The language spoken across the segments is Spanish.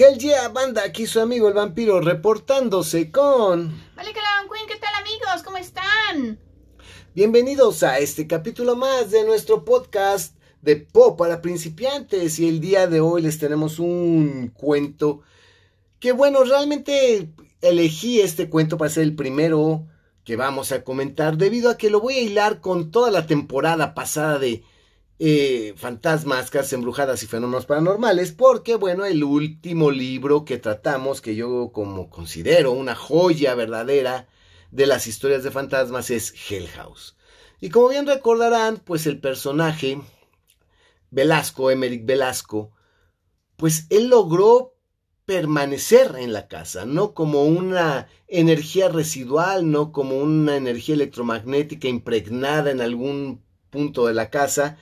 Hell yeah, banda, aquí su amigo el vampiro reportándose con... Vale, Calaban Queen, ¿qué tal amigos? ¿Cómo están? Bienvenidos a este capítulo más de nuestro podcast de pop para principiantes y el día de hoy les tenemos un cuento que bueno, realmente elegí este cuento para ser el primero que vamos a comentar debido a que lo voy a hilar con toda la temporada pasada de eh, fantasmas, casas embrujadas y fenómenos paranormales, porque bueno, el último libro que tratamos, que yo como considero una joya verdadera de las historias de fantasmas, es Hell House. Y como bien recordarán, pues el personaje Velasco, Emerick Velasco, pues él logró permanecer en la casa, no como una energía residual, no como una energía electromagnética impregnada en algún punto de la casa,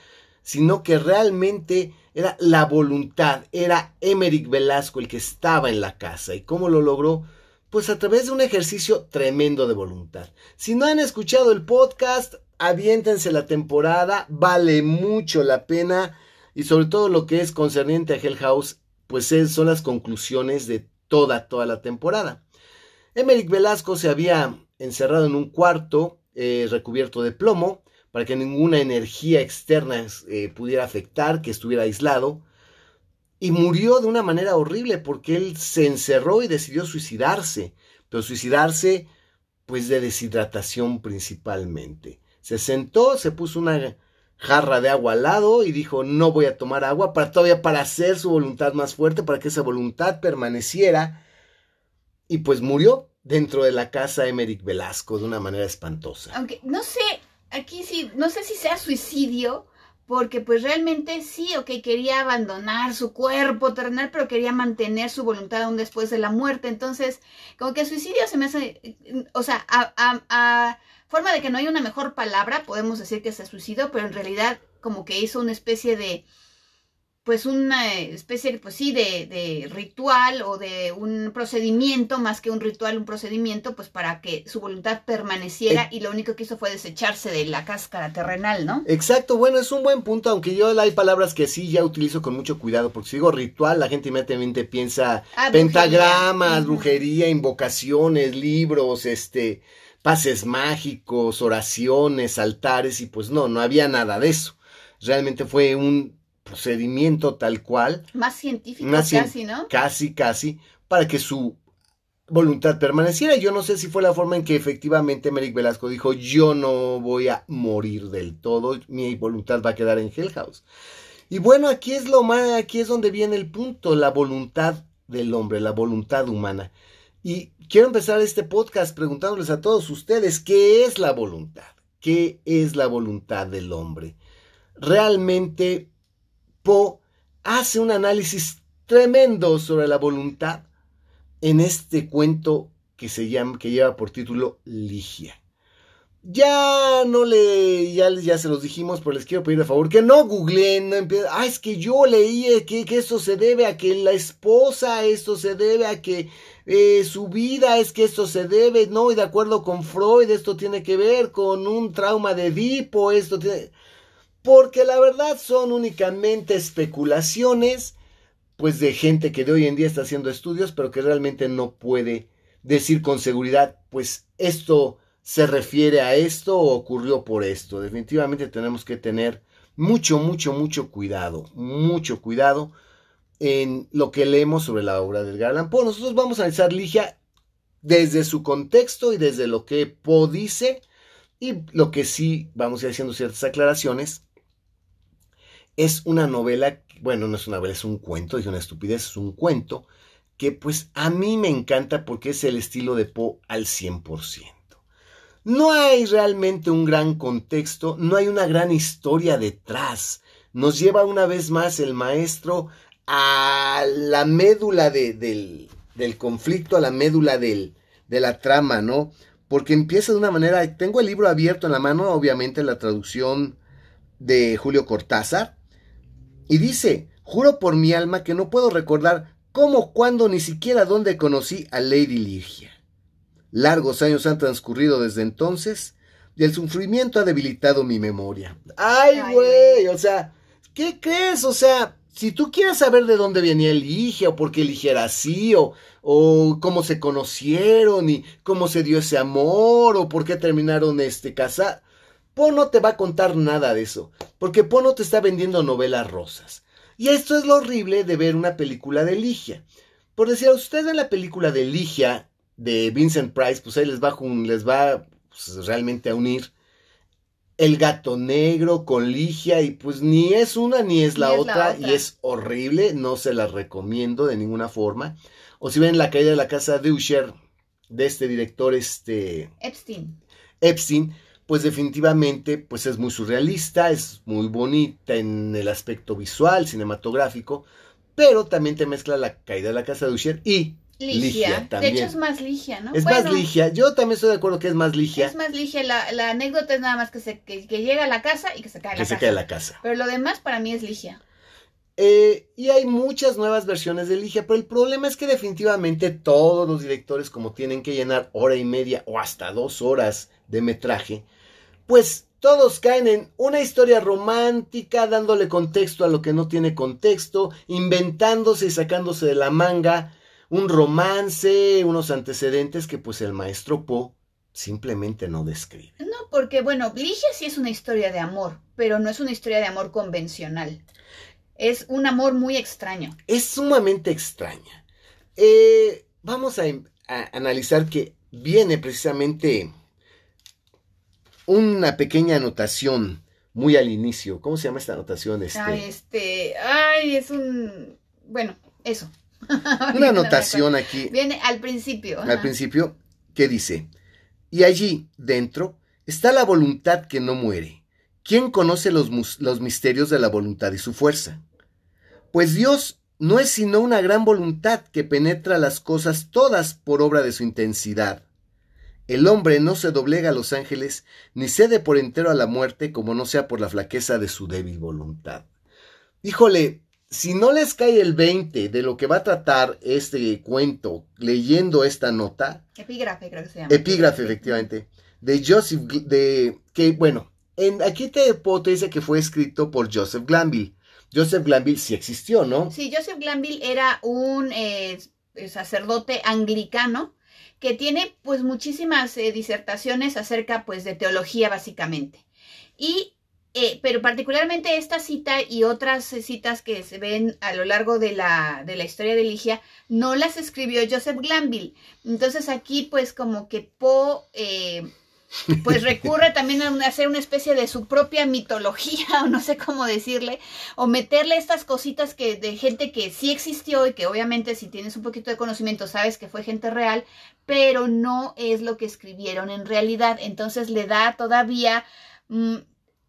sino que realmente era la voluntad, era Emerick Velasco el que estaba en la casa. ¿Y cómo lo logró? Pues a través de un ejercicio tremendo de voluntad. Si no han escuchado el podcast, aviéntense la temporada, vale mucho la pena y sobre todo lo que es concerniente a Hell House, pues son las conclusiones de toda, toda la temporada. Emerick Velasco se había encerrado en un cuarto eh, recubierto de plomo, para que ninguna energía externa eh, pudiera afectar, que estuviera aislado. Y murió de una manera horrible porque él se encerró y decidió suicidarse, pero suicidarse pues de deshidratación principalmente. Se sentó, se puso una jarra de agua al lado y dijo no voy a tomar agua para todavía para hacer su voluntad más fuerte, para que esa voluntad permaneciera. Y pues murió dentro de la casa Emerick Velasco de una manera espantosa. Aunque no sé, aquí sí, no sé si sea suicidio, porque pues realmente sí, ok, quería abandonar su cuerpo terrenal, pero quería mantener su voluntad aún después de la muerte. Entonces, como que suicidio se me hace, o sea, a, a, forma de que no hay una mejor palabra, podemos decir que se suicidó, pero en realidad como que hizo una especie de pues una especie, pues sí, de, de, ritual o de un procedimiento, más que un ritual, un procedimiento, pues para que su voluntad permaneciera y lo único que hizo fue desecharse de la cáscara terrenal, ¿no? Exacto, bueno, es un buen punto, aunque yo hay palabras que sí ya utilizo con mucho cuidado, porque si digo ritual, la gente inmediatamente piensa ah, pentagramas, brujería, invocaciones, libros, este, pases mágicos, oraciones, altares, y pues no, no había nada de eso. Realmente fue un procedimiento tal cual. Más científico casi, ¿no? Casi, casi, para que su voluntad permaneciera. Yo no sé si fue la forma en que efectivamente Merrick Velasco dijo, yo no voy a morir del todo, mi voluntad va a quedar en Hell House. Y bueno, aquí es lo más, aquí es donde viene el punto, la voluntad del hombre, la voluntad humana. Y quiero empezar este podcast preguntándoles a todos ustedes, ¿qué es la voluntad? ¿Qué es la voluntad del hombre? Realmente Hace un análisis tremendo sobre la voluntad en este cuento que se llama, que lleva por título Ligia. Ya no le, ya, ya se los dijimos, pero les quiero pedir de favor que no googleen, no empiecen, ah, es que yo leí que, que, esto se debe a que la esposa, esto se debe a que eh, su vida, es que esto se debe, no, y de acuerdo con Freud, esto tiene que ver con un trauma de Edipo, esto tiene porque la verdad son únicamente especulaciones, pues de gente que de hoy en día está haciendo estudios, pero que realmente no puede decir con seguridad, pues esto se refiere a esto o ocurrió por esto. Definitivamente tenemos que tener mucho, mucho, mucho cuidado, mucho cuidado en lo que leemos sobre la obra del Garland Poe. Nosotros vamos a analizar Ligia desde su contexto y desde lo que Poe dice y lo que sí vamos a ir haciendo ciertas aclaraciones es una novela, bueno, no es una novela, es un cuento, dije una estupidez, es un cuento que pues a mí me encanta porque es el estilo de Poe al 100%. No hay realmente un gran contexto, no hay una gran historia detrás. Nos lleva una vez más el maestro a la médula del, del, conflicto, a la médula del, de la trama, ¿no? Porque empieza de una manera, tengo el libro abierto en la mano, obviamente la traducción de Julio Cortázar, y dice, juro por mi alma que no puedo recordar cómo, cuándo, ni siquiera dónde conocí a Lady Ligia. Largos años han transcurrido desde entonces y el sufrimiento ha debilitado mi memoria. ¡Ay, güey! O sea, ¿qué crees? O sea, si tú quieres saber de dónde venía Ligia, o por qué Ligia era así, o, o cómo se conocieron, y cómo se dio ese amor, o por qué terminaron este casa, Po no te va a contar nada de eso, porque Po no te está vendiendo novelas rosas. Y esto es lo horrible de ver una película de Ligia. Por decir a ustedes en la película de Ligia, de Vincent Price, pues ahí les va, les va pues, realmente a unir el gato negro con Ligia y pues ni es una ni es, la, otra, y es horrible, no se la recomiendo de ninguna forma. O si ven la caída de la casa de Usher de este director este Epstein. Epstein, pues definitivamente pues es muy surrealista, es muy bonita en el aspecto visual, cinematográfico, pero también te mezcla la caída de la casa de Usher y Ligia. De hecho es más Ligia, ¿no? Es más Ligia. Yo también estoy de acuerdo que es más Ligia. Es más Ligia. La, anécdota es nada más que, se, que, llega a la casa y que se cae la casa. Que se cae la casa. Pero lo demás para mí es Ligia. Eh, y hay muchas nuevas versiones de Ligia, pero el problema es que definitivamente todos los directores, como tienen que llenar hora y media o hasta dos horas de metraje, pues todos caen en una historia romántica, dándole contexto a lo que no tiene contexto, inventándose y sacándose de la manga un romance, unos antecedentes que pues el maestro Poe simplemente no describe. No, porque bueno, Ligia sí es una historia de amor, pero no es una historia de amor convencional. Es un amor muy extraño. Es sumamente extraña. Eh, vamos a, analizar que viene precisamente una pequeña anotación muy al inicio. ¿Cómo se llama esta anotación? Este? Ay, este, ay, es un, bueno, eso. Una anotación aquí. Viene al principio. Al principio, ¿qué dice? Y allí, dentro, está la voluntad que no muere. ¿Quién conoce los, los misterios de la voluntad y su fuerza? Pues Dios no es sino una gran voluntad que penetra las cosas todas por obra de su intensidad. El hombre no se doblega a los ángeles, ni cede por entero a la muerte, como no sea por la flaqueza de su débil voluntad. Híjole, si no les cae el 20 de lo que va a tratar este cuento leyendo esta nota. Epígrafe, creo que se llama. Epígrafe, efectivamente. De Joseph, de, que bueno, en, aquí te, te dice que fue escrito por Joseph Glanville. Joseph Glanville sí existió, ¿no? Sí, Joseph Glanville era un eh, sacerdote anglicano que tiene pues muchísimas eh, disertaciones acerca pues de teología básicamente. Y eh, pero particularmente esta cita y otras citas que se ven a lo largo de la, de la historia de Ligia, no las escribió Joseph Glanville. Entonces aquí pues como que Poe eh, pues recurre también a hacer una especie de su propia mitología, o no sé cómo decirle, o meterle estas cositas que de gente que sí existió y que obviamente si tienes un poquito de conocimiento sabes que fue gente real, pero no es lo que escribieron en realidad. Entonces le da todavía... Mm,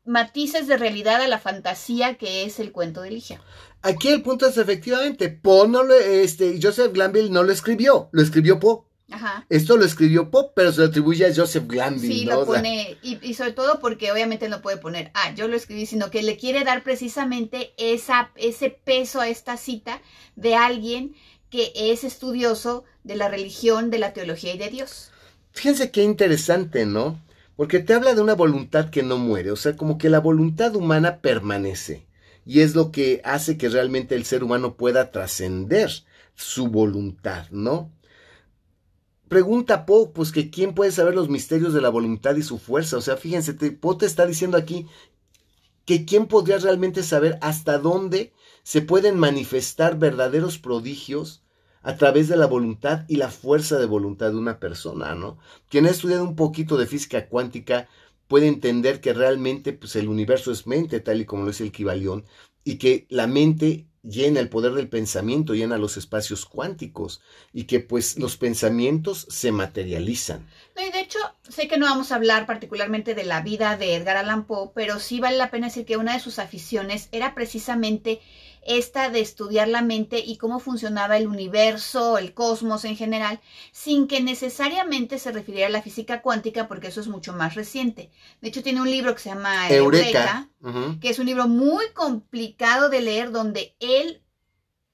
matices de realidad a la fantasía que es el cuento de Ligia. Aquí el punto es efectivamente, Poe no lo, este, Joseph Glanville no lo escribió, lo escribió Poe. Ajá. Esto lo escribió Poe, pero se lo atribuye a Joseph Glanville. Sí, lo pone, y, sobre todo porque obviamente no puede poner, ah, yo lo escribí, sino que le quiere dar precisamente esa, ese peso a esta cita de alguien que es estudioso de la religión, de la teología y de Dios. Fíjense qué interesante, ¿no? Porque te habla de una voluntad que no muere, o sea, como que la voluntad humana permanece. Y es lo que hace que realmente el ser humano pueda trascender su voluntad, ¿no? Pregunta Poe, pues que quién puede saber los misterios de la voluntad y su fuerza. O sea, fíjense, Poe te está diciendo aquí que quién podría realmente saber hasta dónde se pueden manifestar verdaderos prodigios a través de la voluntad y la fuerza de voluntad de una persona, ¿no? Quien ha estudiado un poquito de física cuántica puede entender que realmente pues, el universo es mente, tal y como lo es el Kibalión, y que la mente llena el poder del pensamiento, llena los espacios cuánticos, y que pues los pensamientos se materializan. No, y de hecho, sé que no vamos a hablar particularmente de la vida de Edgar Allan Poe, pero sí vale la pena decir que una de sus aficiones era precisamente esta de estudiar la mente y cómo funcionaba el universo, el cosmos en general, sin que necesariamente se refiriera a la física cuántica, porque eso es mucho más reciente. De hecho, tiene un libro que se llama Eureka, que es un libro muy complicado de leer, donde él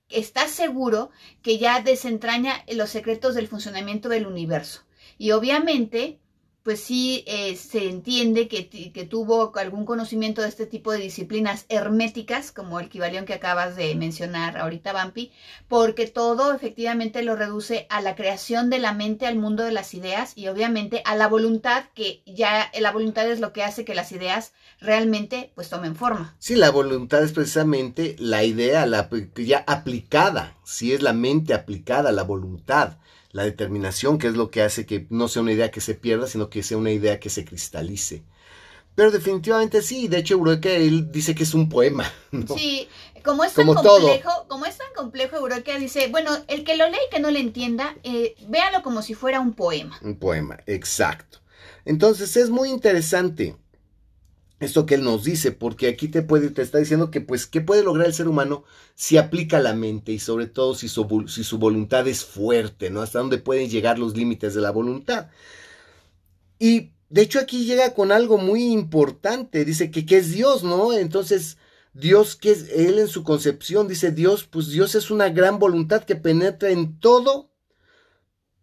está seguro que ya desentraña los secretos del funcionamiento del universo. Y obviamente pues sí eh, se entiende que, que, tuvo algún conocimiento de este tipo de disciplinas herméticas, como el equivalión que acabas de mencionar ahorita, Vampi, porque todo efectivamente lo reduce a la creación de la mente, al mundo de las ideas y obviamente a la voluntad, que ya la voluntad es lo que hace que las ideas realmente pues tomen forma. Sí, la voluntad es precisamente la idea, la ya aplicada, si es la mente aplicada, la voluntad la determinación, que es lo que hace que no sea una idea que se pierda, sino que sea una idea que se cristalice. Pero definitivamente sí, de hecho Eureka él dice que es un poema. Sí, como es tan complejo, como es tan complejo Eureka dice, bueno, el que lo lee y que no le entienda, eh, véalo como si fuera un poema. Un poema, exacto. Entonces es muy interesante esto que él nos dice, porque aquí te puede, te está diciendo que pues, ¿qué puede lograr el ser humano si aplica la mente y sobre todo si su, si su voluntad es fuerte, ¿no? Hasta dónde pueden llegar los límites de la voluntad. Y de hecho aquí llega con algo muy importante, dice que, que es Dios, ¿no? Entonces, Dios, que es Él en su concepción, dice Dios, pues Dios es una gran voluntad que penetra en todo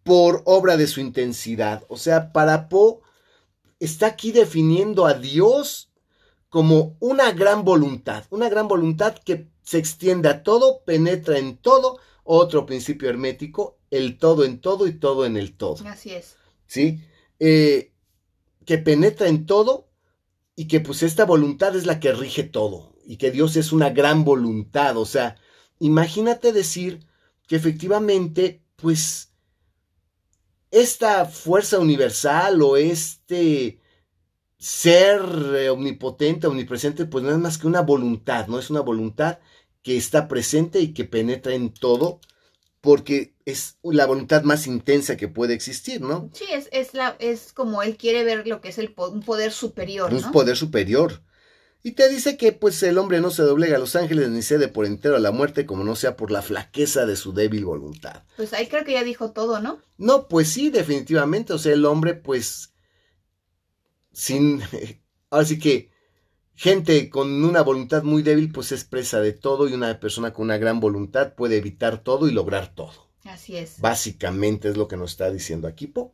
por obra de su intensidad. O sea, para Poe está aquí definiendo a Dios como una gran voluntad, una gran voluntad que se extiende a todo, penetra en todo, otro principio hermético, el todo en todo y todo en el todo. Así es. ¿Sí? Eh, que penetra en todo y que pues esta voluntad es la que rige todo y que Dios es una gran voluntad. O sea, imagínate decir que efectivamente pues esta fuerza universal o este ser eh, omnipotente, omnipresente, pues no es más que una voluntad, ¿no? Es una voluntad que está presente y que penetra en todo, porque es la voluntad más intensa que puede existir, ¿no? Sí, es, es, la, es como él quiere ver lo que es el, un poder superior. Un poder superior. Y te dice que pues el hombre no se doblega a los ángeles ni cede por entero a la muerte como no sea por la flaqueza de su débil voluntad. Pues ahí creo que ya dijo todo, ¿no? No, pues sí, definitivamente. O sea, el hombre pues sin, ahora sí que gente con una voluntad muy débil pues es presa de todo y una persona con una gran voluntad puede evitar todo y lograr todo. Así es. Básicamente es lo que nos está diciendo aquí Po.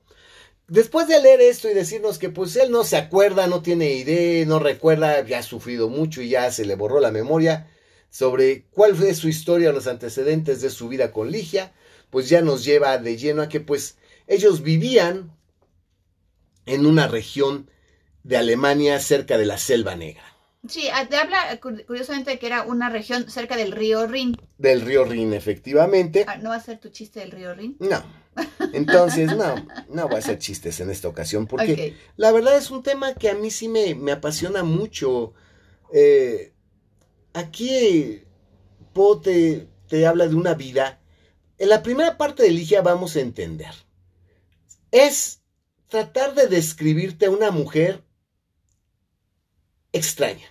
Después de leer esto y decirnos que pues él no se acuerda, no tiene idea, no recuerda, ya ha sufrido mucho y ya se le borró la memoria sobre cuál fue su historia los antecedentes de su vida con Ligia, pues ya nos lleva de lleno a que pues ellos vivían en una región de Alemania cerca de la Selva Negra. Sí, te habla curiosamente de que era una región cerca del río Rin. Del río Rin, efectivamente. Ah, ¿No va a ser tu chiste del río Rin? No. Entonces, no, no voy a hacer chistes en esta ocasión, porque la verdad es un tema que a mí sí me, me apasiona mucho. Eh, aquí Po te, te habla de una vida. En la primera parte de Ligia vamos a entender. Es tratar de describirte a una mujer extraña.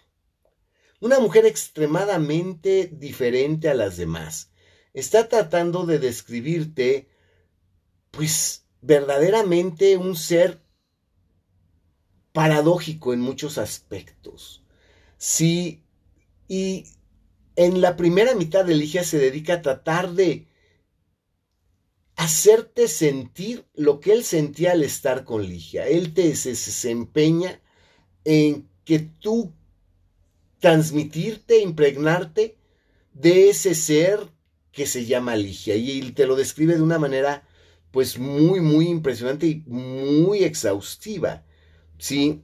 Una mujer extremadamente diferente a las demás. Está tratando de describirte, pues, verdaderamente un ser paradójico en muchos aspectos. Sí, y en la primera mitad de Ligia se dedica a tratar de hacerte sentir lo que él sentía al estar con Ligia. Él te se, se empeña en que tú transmitirte, impregnarte de ese ser que se llama Ligia. Y te lo describe de una manera pues muy, muy impresionante y muy exhaustiva. ¿Sí?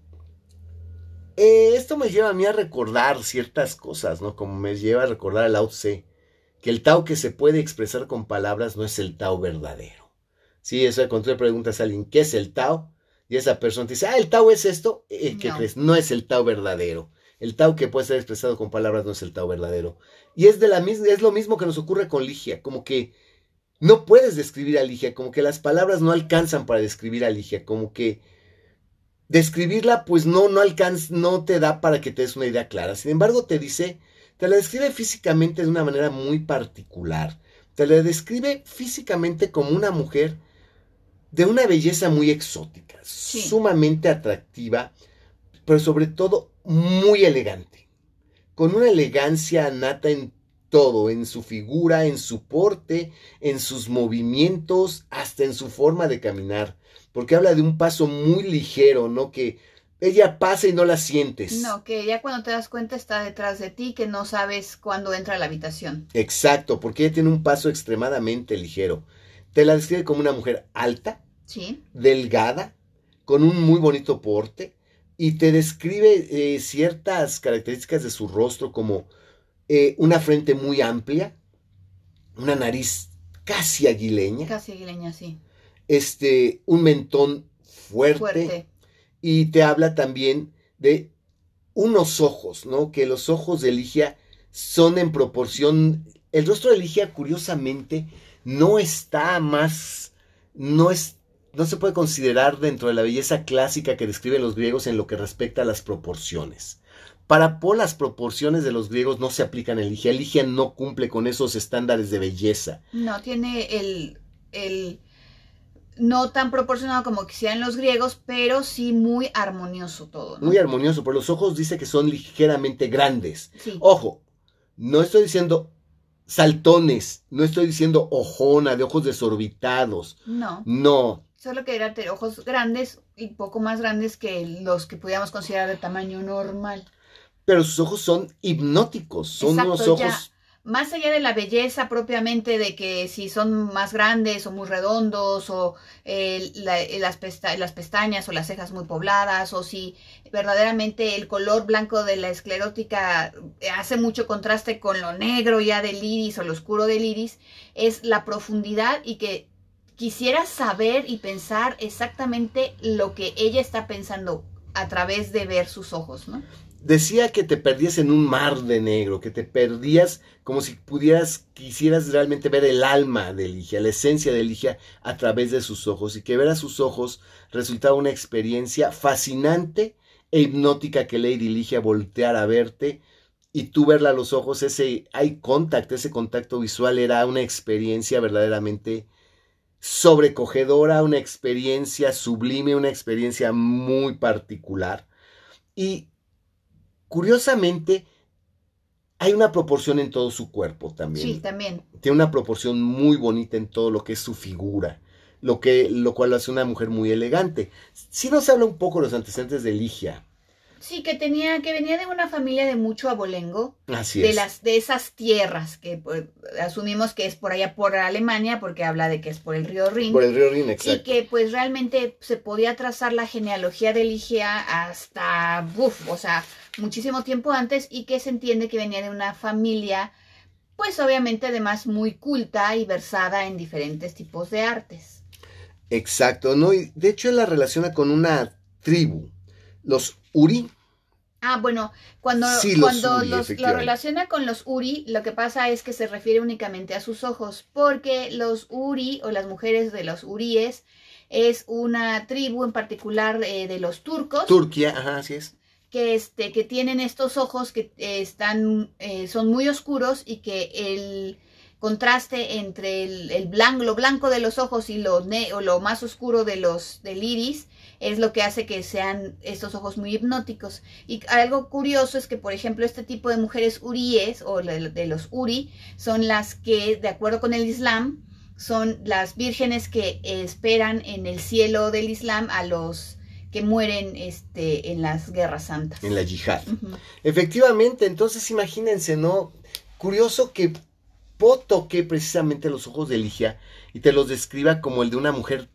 Eh, esto me lleva a mí a recordar ciertas cosas, ¿no? Como me lleva a recordar al Lao Tse, que el Tao que se puede expresar con palabras no es el Tao verdadero. Sí, eso cuando tú preguntas a alguien, ¿qué es el Tao? Y esa persona te dice, ah, el Tao es esto, eh, ¿qué crees? No es el Tao verdadero. El Tao que puede ser expresado con palabras no es el Tao verdadero. Y es, de la es lo mismo que nos ocurre con Ligia, como que no puedes describir a Ligia, como que las palabras no alcanzan para describir a Ligia, como que describirla pues no, no alcanza, no te da para que te des una idea clara. Sin embargo, te dice, te la describe físicamente de una manera muy particular. Te la describe físicamente como una mujer de una belleza muy exótica, sumamente atractiva, pero sobre todo muy elegante, con una elegancia nata en todo, en su figura, en su porte, en sus movimientos, hasta en su forma de caminar, porque habla de un paso muy ligero, ¿no? Que ella pasa y no la sientes. No, que ya cuando te das cuenta está detrás de ti, que no sabes cuándo entra a la habitación. Exacto, porque ella tiene un paso extremadamente ligero. Te la describe como una mujer alta, Sí. delgada, con un muy bonito porte, y te describe eh, ciertas características de su rostro como eh, una frente muy amplia, una nariz casi aguileña, Casi aguileña, sí. este, un mentón fuerte, Fuerte. y te habla también de unos ojos, ¿no? Que los ojos de Ligia son en proporción. El rostro de Ligia, curiosamente, no está más. No es. No se puede considerar dentro de la belleza clásica que describen los griegos en lo que respecta a las proporciones. Para Poe, las proporciones de los griegos no se aplican en Ligia. Ligia no cumple con esos estándares de belleza. No, tiene el, el no tan proporcionado como quisieran los griegos, pero sí muy armonioso todo. ¿no? Muy armonioso, pero los ojos dice que son ligeramente grandes. Sí. Ojo, no estoy diciendo saltones, no estoy diciendo ojona, de ojos desorbitados. No, No, solo que eran ojos grandes y poco más grandes que los que pudiéramos considerar de tamaño normal. pero sus ojos son hipnóticos, son Exacto, unos ojos ya. Más allá de la belleza propiamente de que si son más grandes o muy redondos o eh, la- eh, las, pesta- las pestañas o las cejas muy pobladas o si verdaderamente el color blanco de la esclerótica hace mucho contraste con lo negro ya del iris o lo oscuro del iris, es la profundidad y que quisiera saber y pensar exactamente lo que ella está pensando a través de ver sus ojos, ¿no? Decía que te perdías en un mar de negro, que te perdías como si pudieras, quisieras realmente ver el alma de Ligia, la esencia de Ligia a través de sus ojos, y que ver a sus ojos resultaba una experiencia fascinante e hipnótica que Lady Ligia volteara a verte y tú verla a los ojos, ese eye contact, ese contacto visual era una experiencia verdaderamente sobrecogedora, una experiencia sublime, una experiencia muy particular. Y curiosamente, hay una proporción en todo su cuerpo también. Sí, también. Tiene una proporción muy bonita en todo lo que es su figura, lo, que, lo cual lo hace una mujer muy elegante. Si nos habla un poco de los antecedentes de Ligia. Sí, que tenía, que venía de una familia de mucho abolengo, Así de es. las, de esas tierras que pues, asumimos que es por allá por Alemania, porque habla de que es por el río Rin. Por el río Rin, y exacto. que pues realmente se podía trazar la genealogía de Ligia hasta, uf, o sea, muchísimo tiempo antes y que se entiende que venía de una familia, pues obviamente además muy culta y versada en diferentes tipos de artes. Exacto, ¿no? Y de hecho la relaciona con una tribu, los Uri. Ah, bueno, cuando, Sí, los cuando Uri, los- lo relaciona con los Uri, lo que pasa es que se refiere únicamente a sus ojos, porque los Uri o las mujeres de los Uríes es una tribu en particular eh, de los turcos Turquía, ajá, así es. que este que tienen estos ojos que eh, están eh, son muy oscuros y que el contraste entre el, el blanco lo blanco de los ojos y lo ne- o lo más oscuro de los del iris es lo que hace que sean estos ojos muy hipnóticos y algo curioso es que por ejemplo este tipo de mujeres uríes o de, los uri son las que de acuerdo con el islam son las vírgenes que esperan en el cielo del islam a los que mueren este, en las guerras santas. En la yihad. Efectivamente, entonces imagínense, ¿no? Curioso que Po toque precisamente los ojos de Ligia y te los describa como el de una mujer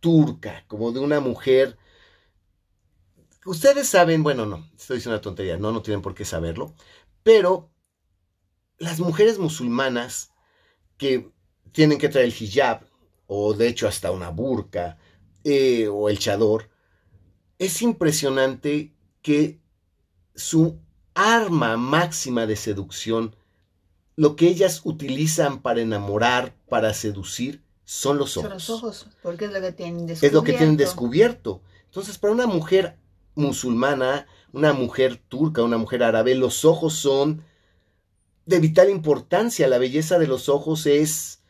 turca, como de una mujer... Ustedes saben, bueno, no, estoy diciendo una tontería, no, no tienen por qué saberlo, pero las mujeres musulmanas que tienen que traer el hijab, o de hecho hasta una burka, eh, o el chador, es impresionante que su arma máxima de seducción, lo que ellas utilizan para enamorar, para seducir, son los Son ojos. los ojos, porque es lo que tienen Es lo que tienen descubierto. descubierto. Entonces, para una mujer musulmana, una mujer turca, una mujer árabe, los ojos son de vital importancia. La belleza de los ojos es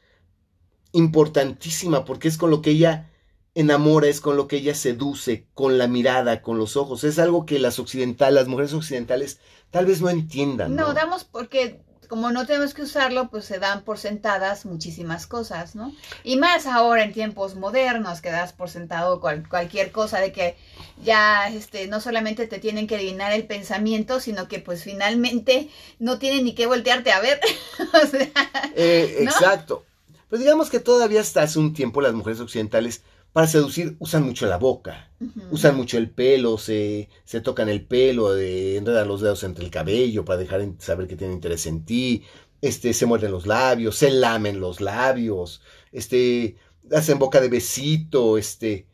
importantísima porque es con lo que ella enamora, es con lo que ella seduce, con la mirada, con los ojos. Es algo que las occidentales, las mujeres occidentales, tal vez no entiendan. No, ¿no? damos porque como no tenemos que usarlo, pues se dan por sentadas muchísimas cosas, ¿no? Y más ahora en tiempos modernos que das por sentado cualquier cosa de que ya este no solamente te tienen que adivinar el pensamiento, sino que pues finalmente no tienen ni que voltearte a ver. o sea, eh, Exacto. Pues digamos que todavía hasta hace un tiempo las mujeres occidentales para seducir usan mucho la boca, usan mucho el pelo, se, se tocan el pelo, de, enredan los dedos entre el cabello para dejar saber que tienen interés en ti, este, se muerden los labios, se lamen los labios, este, hacen boca de besito, este.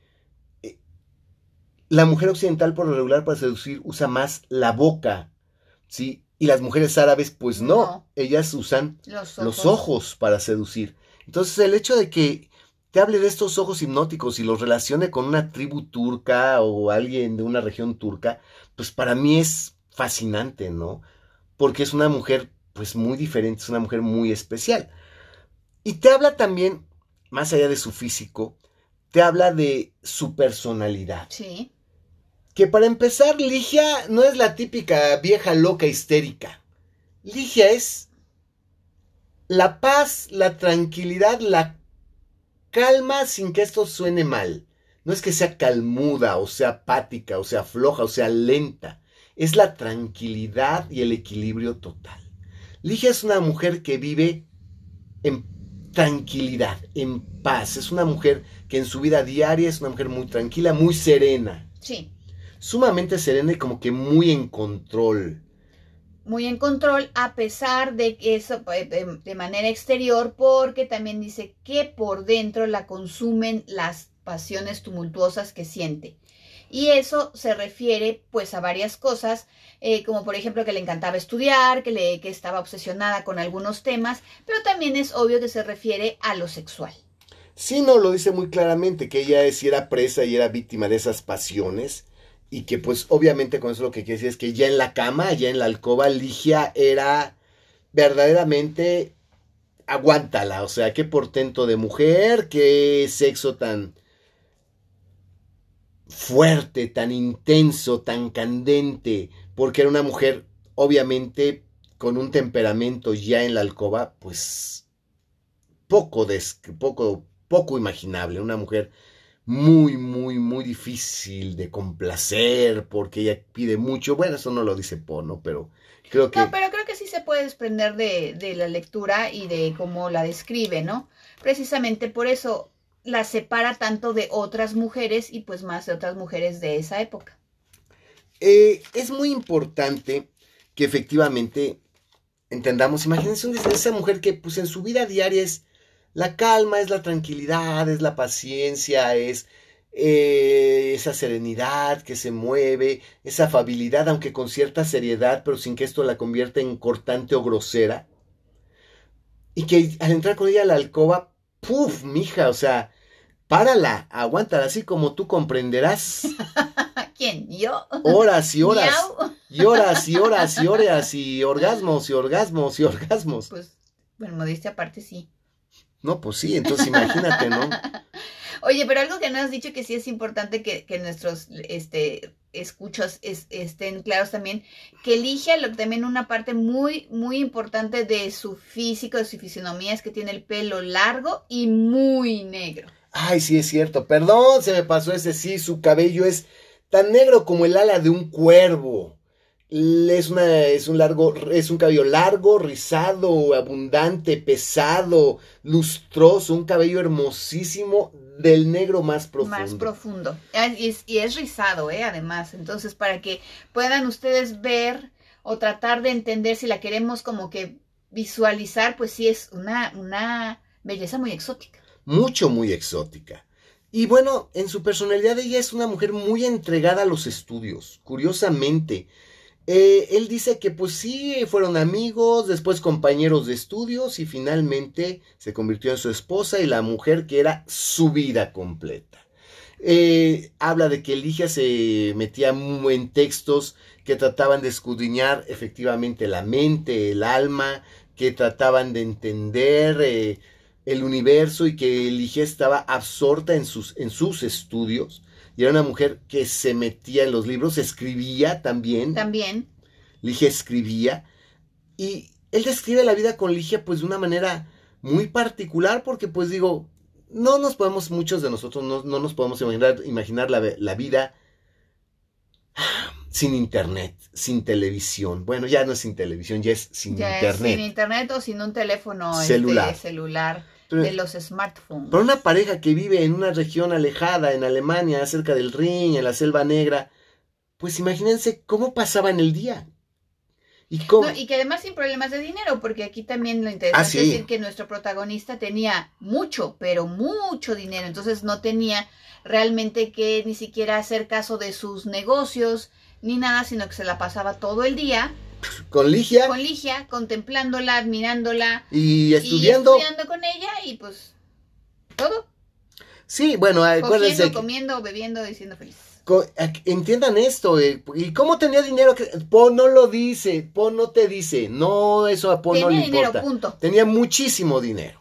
Eh, la mujer occidental por lo regular para seducir usa más la boca, ¿sí? Y las mujeres árabes, pues no, ellas usan los ojos para seducir. Entonces el hecho de que te hable de estos ojos hipnóticos y los relacione con una tribu turca o alguien de una región turca, pues para mí es fascinante, ¿no? Porque es una mujer pues muy diferente, es una mujer muy especial. Y te habla también, más allá de su físico, te habla de su personalidad. Sí. Que para empezar, Ligia no es la típica vieja loca histérica. Ligia es la paz, la tranquilidad, la calma sin que esto suene mal. No es que sea calmuda o sea apática o sea floja o sea lenta. Es la tranquilidad y el equilibrio total. Ligia es una mujer que vive en tranquilidad, en paz. Es una mujer que en su vida diaria es una mujer muy tranquila, muy serena. Sí. Sumamente serena y como que muy en control muy en control a pesar de que eso eh, de manera exterior porque también dice que por dentro la consumen las pasiones tumultuosas que siente. Y eso se refiere pues a varias cosas eh, como por ejemplo que le encantaba estudiar que le que estaba obsesionada con algunos temas pero también es obvio que se refiere a lo sexual. Sí no lo dice muy claramente que ella sí era presa y era víctima de esas pasiones y que pues obviamente con eso lo que quiere decir es que ya en la cama, ya en la alcoba, Ligia era verdaderamente aguántala, o sea, qué portento de mujer, qué sexo tan fuerte, tan intenso, tan candente, porque era una mujer obviamente con un temperamento ya en la alcoba, pues poco, poco, poco imaginable, una mujer muy, muy, muy difícil de complacer porque ella pide mucho. Bueno, eso no lo dice Pono, pero creo que... No, pero creo que sí se puede desprender de, de la lectura y de cómo la describe, ¿no? Precisamente por eso la separa tanto de otras mujeres y pues más de otras mujeres de esa época. Eh, es muy importante que efectivamente entendamos, imagínense esa mujer que pues en su vida diaria es la calma es la tranquilidad, es la paciencia, es eh, esa serenidad que se mueve, esa afabilidad, aunque con cierta seriedad, pero sin que esto la convierta en cortante o grosera. Y que al entrar con ella a la alcoba, ¡puf! mija, o sea, párala, aguántala, así como tú comprenderás. ¿Quién? ¿Yo? Horas y horas. Y horas y horas y horas y orgasmos y orgasmos y orgasmos. Pues, bueno, modestia aparte sí. No, pues sí, entonces imagínate, ¿no? Oye, pero algo que no has dicho que sí es importante que, nuestros este, escuchos estén claros también, que elige también una parte muy, muy importante de su físico, de su fisionomía, es que tiene el pelo largo y muy negro. Ay, sí es cierto, perdón, se me pasó ese, sí, su cabello es tan negro como el ala de un cuervo. Es, una, es un largo, es un cabello largo, rizado, abundante, pesado, lustroso, un cabello hermosísimo del negro más profundo. Más profundo. Y es, rizado, ¿eh? además. Entonces, para que puedan ustedes ver o tratar de entender si la queremos como que visualizar, pues sí es una, una belleza muy exótica. Mucho, muy exótica. Y bueno, en su personalidad ella es una mujer muy entregada a los estudios, curiosamente. Eh, él dice que pues sí, fueron amigos, después compañeros de estudios y finalmente se convirtió en su esposa y la mujer que era su vida completa. Eh, habla de que Ligia se metía en textos que trataban de escudriñar efectivamente la mente, el alma, que trataban de entender eh, el universo y que Ligia estaba absorta en sus, en sus estudios y era una mujer que se metía en los libros, escribía también. También. Ligia escribía y él describe la vida con Ligia pues de una manera muy particular porque pues digo, no nos podemos, muchos de nosotros no, no nos podemos imaginar, imaginar la, la, vida sin internet, sin televisión. Bueno, ya no es sin televisión, ya es sin internet. Es sin internet o sin un teléfono este, celular. De los smartphones. Para una pareja que vive en una región alejada, en Alemania, cerca del Rin, en la Selva Negra, pues imagínense cómo pasaban el día. ¿Y, cómo? y que además sin problemas de dinero, porque aquí también lo interesante ah, es decir que nuestro protagonista tenía mucho, pero mucho dinero, entonces no tenía realmente que ni siquiera hacer caso de sus negocios ni nada, sino que se la pasaba todo el día con Ligia. Con Ligia, contemplándola, admirándola. Y estudiando. Y estudiando con ella y pues todo. Sí, bueno, acuérdense. Comiendo, bebiendo y siendo feliz. Entiendan esto, eh, ¿y cómo tenía dinero? Po no lo dice, Po no te dice, no, eso a Po no le dinero, Punto. Tenía muchísimo dinero.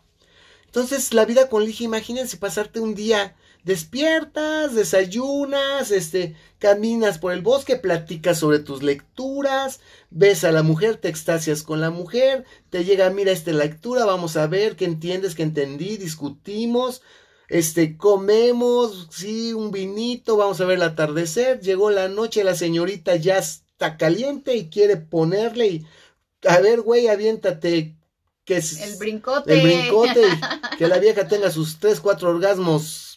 Entonces, la vida con Ligia, imagínense pasarte un día despiertas, desayunas, este, caminas por el bosque, platicas sobre tus lecturas, ves a la mujer, te extasias con la mujer, te llega, mira esta lectura, vamos a ver qué entiendes, qué entendí, discutimos, este, comemos, sí, un vinito, vamos a ver el atardecer, llegó la noche, la señorita ya está caliente y quiere ponerle y, a ver, güey, aviéntate, que es el brincote, el brincote, que la vieja tenga sus tres, cuatro orgasmos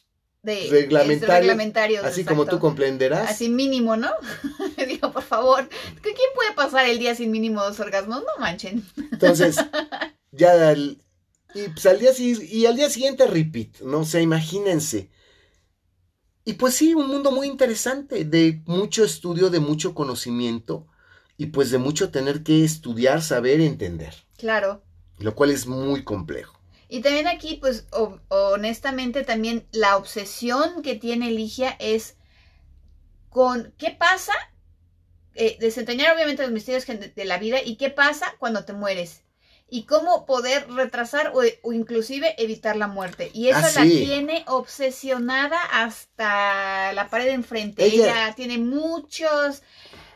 de reglamentarios. así como tú comprenderás. Así mínimo, ¿no? Digo, por favor, ¿quién puede pasar el día sin mínimo dos orgasmos? No manchen. Entonces, ya y, pues, al día, y al día siguiente repeat, ¿no? O sea, imagínense. Y pues sí, un mundo muy interesante, de mucho estudio, de mucho conocimiento y pues de mucho tener que estudiar, saber, entender. Claro. Lo cual es muy complejo. Y también aquí, pues, honestamente, también la obsesión que tiene Ligia es con qué pasa, eh, desentrañar obviamente los misterios de la vida y qué pasa cuando te mueres. Y cómo poder retrasar o, inclusive evitar la muerte. Y eso ah, la tiene obsesionada hasta la pared de enfrente. Ella, tiene muchos,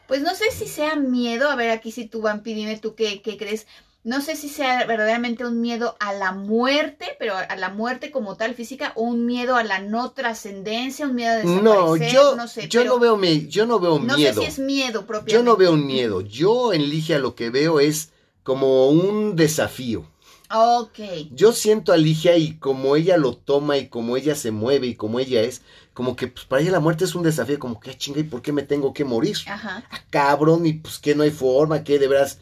pues no sé si sea miedo, a ver aquí si tú, Vampi, dime tú qué, qué crees no sé si sea verdaderamente un miedo a la muerte, pero a la muerte como tal física, o un miedo a la no trascendencia, un miedo a desaparecer, no, yo, no sé. Yo no veo, yo no veo miedo. No sé si es miedo propiamente. Yo no veo un miedo. Yo en Ligia lo que veo es como un desafío. Ok. Yo siento a Ligia y como ella lo toma y como ella se mueve y como ella es, como que pues, para ella la muerte es un desafío, como que ah, chinga, ¿y por qué me tengo que morir? Ajá. Ah, cabrón, y pues que no hay forma, que de veras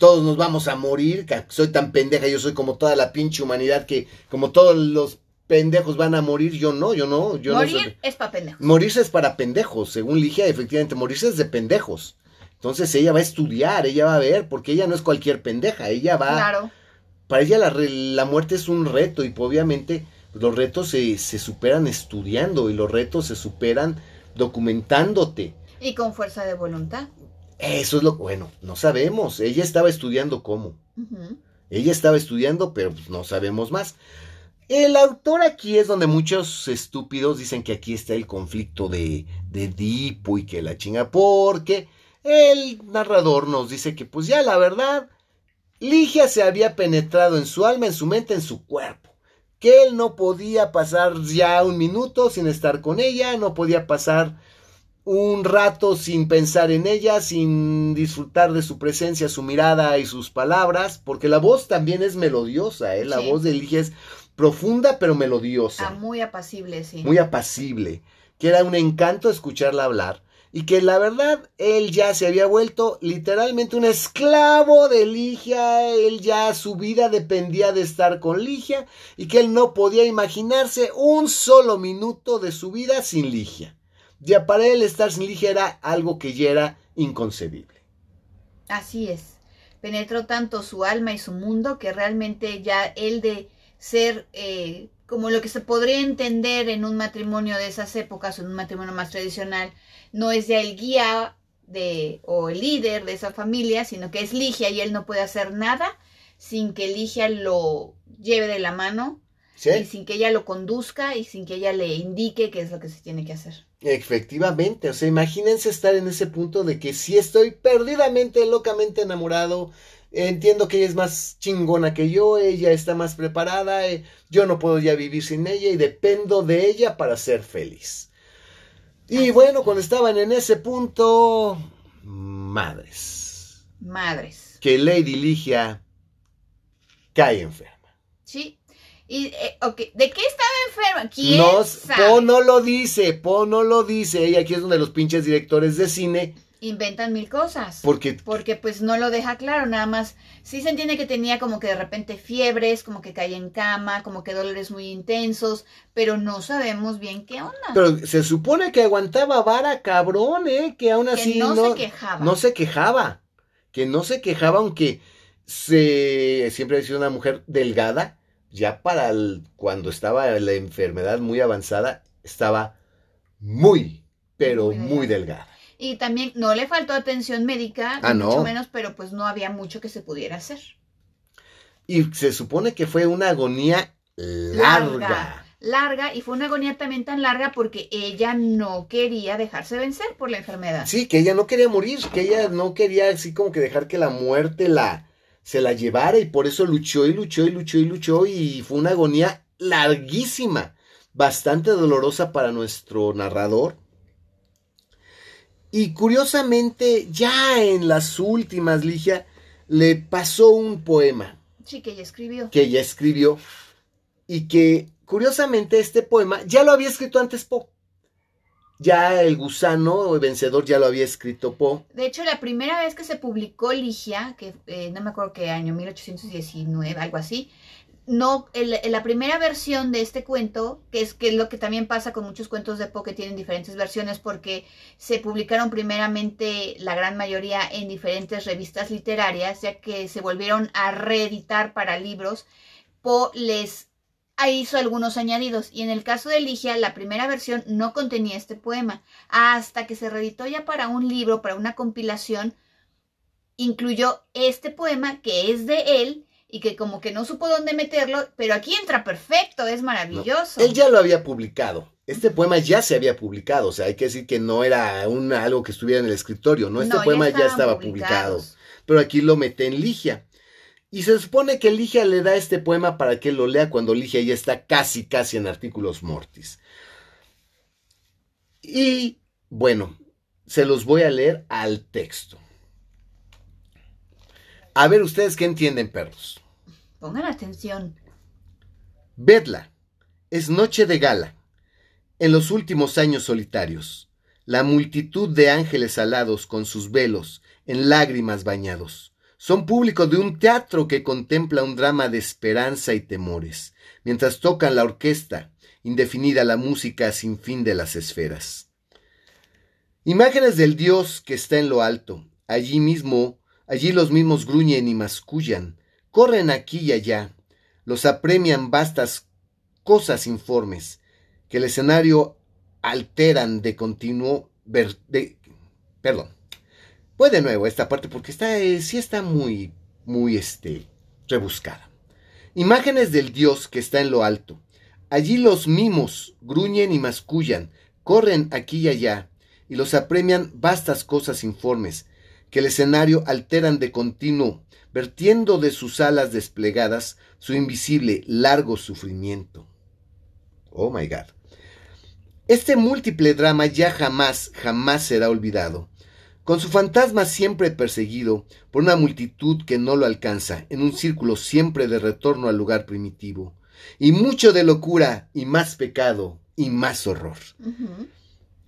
todos nos vamos a morir, soy tan pendeja, yo soy como toda la pinche humanidad que como todos los pendejos van a morir, yo no, yo no, yo Morir es para pendejos. Morirse es para pendejos, según Ligia, efectivamente, morirse es de pendejos. Entonces ella va a estudiar, ella va a ver, porque ella no es cualquier pendeja, ella va... Claro. Para ella la, la muerte es un reto y obviamente los retos se, se superan estudiando y los retos se superan documentándote. Y con fuerza de voluntad. Eso es lo bueno, no sabemos. Ella estaba estudiando cómo. Ella estaba estudiando, pero pues, no sabemos más. El autor aquí es donde muchos estúpidos dicen que aquí está el conflicto de, de Edipo y que la chinga, porque el narrador nos dice que pues ya la verdad, Ligia se había penetrado en su alma, en su mente, en su cuerpo, que él no podía pasar ya un minuto sin estar con ella, no podía pasar un rato sin pensar en ella, sin disfrutar de su presencia, su mirada y sus palabras, porque la voz también es melodiosa, ¿eh? la voz de Ligia es profunda pero melodiosa. Ah, muy apacible, sí. Muy apacible, que era un encanto escucharla hablar y que la verdad él ya se había vuelto literalmente un esclavo de Ligia, él ya su vida dependía de estar con Ligia y que él no podía imaginarse un solo minuto de su vida sin Ligia. Ya para él estar sin Ligia era algo que ya era inconcebible. Así es. Penetró tanto su alma y su mundo que realmente ya él de ser eh, como lo que se podría entender en un matrimonio de esas épocas, en un matrimonio más tradicional, no es ya el guía de, o el líder de esa familia, sino que es Ligia y él no puede hacer nada sin que Ligia lo lleve de la mano y sin que ella lo conduzca y sin que ella le indique qué es lo que se tiene que hacer. Efectivamente, o sea, imagínense estar en ese punto de que si estoy perdidamente, locamente enamorado entiendo que ella es más chingona que yo, ella está más preparada, eh, yo no puedo ya vivir sin ella y dependo de ella para ser feliz. Y bueno, cuando estaban en ese punto, madres. Madres. Que Lady Ligia cae enferma. Sí. Y, eh, ¿De qué estaba enferma? ¿Quién no, sabe? Po no lo dice, Po no lo dice. Ella aquí es uno de los pinches directores de cine inventan mil cosas. Porque porque pues no lo deja claro, nada más sí se entiende que tenía como que de repente fiebres, como que caía en cama, como que dolores muy intensos, pero no sabemos bien qué onda. Pero se supone que aguantaba vara cabrón, eh, que aún así no, se quejaba. No se quejaba, que no se quejaba aunque se siempre ha sido una mujer delgada, ya para cuando estaba la enfermedad muy avanzada estaba muy pero muy delgada. Y también no le faltó atención médica, ah, mucho menos, pero pues no había mucho que se pudiera hacer. Y se supone que fue una agonía larga. larga. y fue una agonía también tan larga porque ella no quería dejarse vencer por la enfermedad. Sí, que ella no quería morir, que ella no quería así como que dejar que la muerte la se la llevara y por eso luchó y luchó y luchó y luchó y fue una agonía larguísima, bastante dolorosa para nuestro narrador y curiosamente, ya en las últimas, Ligia, le pasó un poema. Sí, que ella escribió. Que ella escribió. Y que, curiosamente, este poema ya lo había escrito antes Poe. Ya el gusano el vencedor ya lo había escrito Poe. De hecho, la primera vez que se publicó Ligia, que eh, no me acuerdo qué año, 1819, algo así, no, en la primera versión de este cuento, que es lo que también pasa con muchos cuentos de Poe que tienen diferentes versiones porque se publicaron primeramente la gran mayoría en diferentes revistas literarias, ya que se volvieron a reeditar para libros, Poe les hizo algunos añadidos y en el caso de Ligia la primera versión no contenía este poema hasta que se reeditó ya para un libro, para una compilación, incluyó este poema que es de él y que como que no supo dónde meterlo, pero aquí entra perfecto, es maravilloso. él ya lo había publicado. Este poema ya se había publicado, o sea, hay que decir que no era un, algo que estuviera en el escritorio, ¿no? Este poema ya, estaba publicado. Pero aquí lo mete en Ligia. Y se supone que Ligia le da este poema para que lo lea cuando Ligia ya está casi, casi en artículos mortis. Y bueno, se los voy a leer al texto. A ver ustedes qué entienden, perros. Pongan atención. Vedla. Es noche de gala. En los últimos años solitarios, la multitud de ángeles alados con sus velos, en lágrimas bañados, son público de un teatro que contempla un drama de esperanza y temores, mientras tocan la orquesta, indefinida la música sin fin de las esferas. Imágenes del Dios que está en lo alto, allí mismo Allí los mismos gruñen y mascullan, corren aquí y allá, los apremian vastas cosas informes, que el escenario alteran de continuo de, perdón. Voy de nuevo esta parte porque está, eh, sí está muy, muy, este, rebuscada. Imágenes del Dios que está en lo alto. Allí los mimos gruñen y mascullan, corren aquí y allá, y los apremian vastas cosas informes, que el escenario alteran de continuo, vertiendo de sus alas desplegadas su invisible largo sufrimiento. Oh my God. Este múltiple drama ya jamás, jamás será olvidado. Con su fantasma siempre perseguido por una multitud que no lo alcanza, en un círculo siempre de retorno al lugar primitivo, y mucho de locura y más pecado y más horror.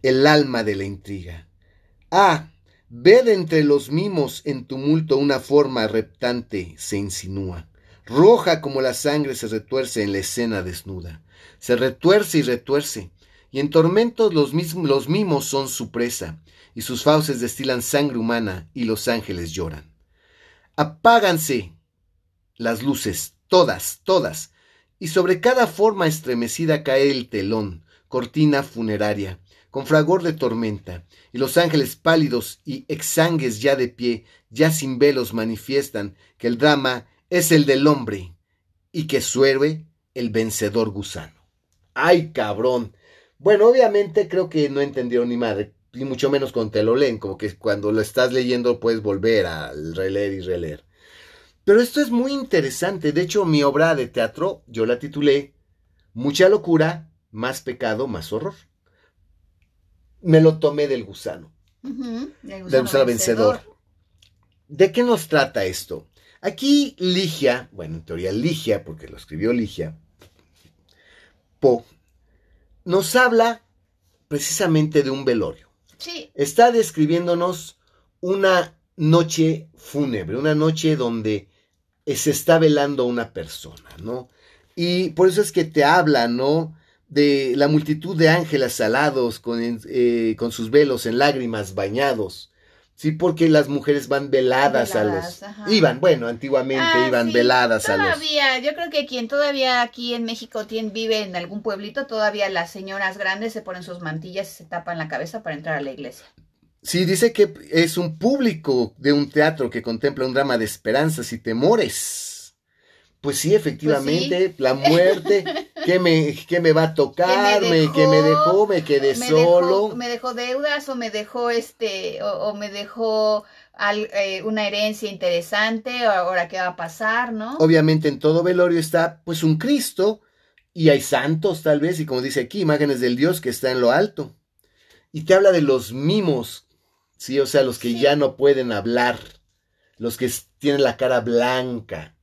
El alma de la intriga. Ah, Ved entre los mimos en tumulto una forma reptante se insinúa. Roja como la sangre se retuerce en la escena desnuda. Se retuerce y retuerce, y en tormentos los, los mimos son su presa, y sus fauces destilan sangre humana, y los ángeles lloran. Apáganse las luces, todas, todas, y sobre cada forma estremecida cae el telón, cortina funeraria, con fragor de tormenta, y los ángeles pálidos y exangues ya de pie, ya sin velos manifiestan que el drama es el del hombre, y que su héroe el vencedor gusano. ¡Ay, cabrón! Bueno, obviamente creo que no entendieron ni madre, y mucho menos cuando te lo leen, como que cuando lo estás leyendo puedes volver a releer y releer. Pero esto es muy interesante. De hecho, mi obra de teatro yo la titulé Mucha locura, más pecado, más horror. Me lo tomé del gusano. Del gusano, vencedor. ¿De qué nos trata esto? Aquí Ligia, bueno, en teoría Ligia, porque lo escribió Ligia, Po, nos habla precisamente de un velorio. Está describiéndonos una noche fúnebre, una noche donde se está velando una persona, ¿no? Y por eso es que te habla, ¿no? De la multitud de ángeles alados con, eh, con sus velos en lágrimas bañados. Sí, porque las mujeres van veladas, a los... Iban, bueno, antiguamente ah, iban veladas a los... Todavía, yo creo que quien todavía aquí en México tiene, vive en algún pueblito, todavía las señoras grandes se ponen sus mantillas y se tapan la cabeza para entrar a la iglesia. Sí, dice que es un público de un teatro que contempla un drama de esperanzas y temores. Pues sí, efectivamente, pues la muerte, ¿qué me, me va a tocar? ¿Qué me dejó? ¿Me, quedé solo? me dejó deudas o me dejó este, o, me dejó eh, una herencia interesante, o ahora qué va a pasar, ¿no? Obviamente en todo velorio está pues un Cristo y hay santos tal vez, y como dice aquí, imágenes del Dios que está en lo alto. Y te habla de los mimos, sí, o sea, los que ya no pueden hablar, los que tienen la cara blanca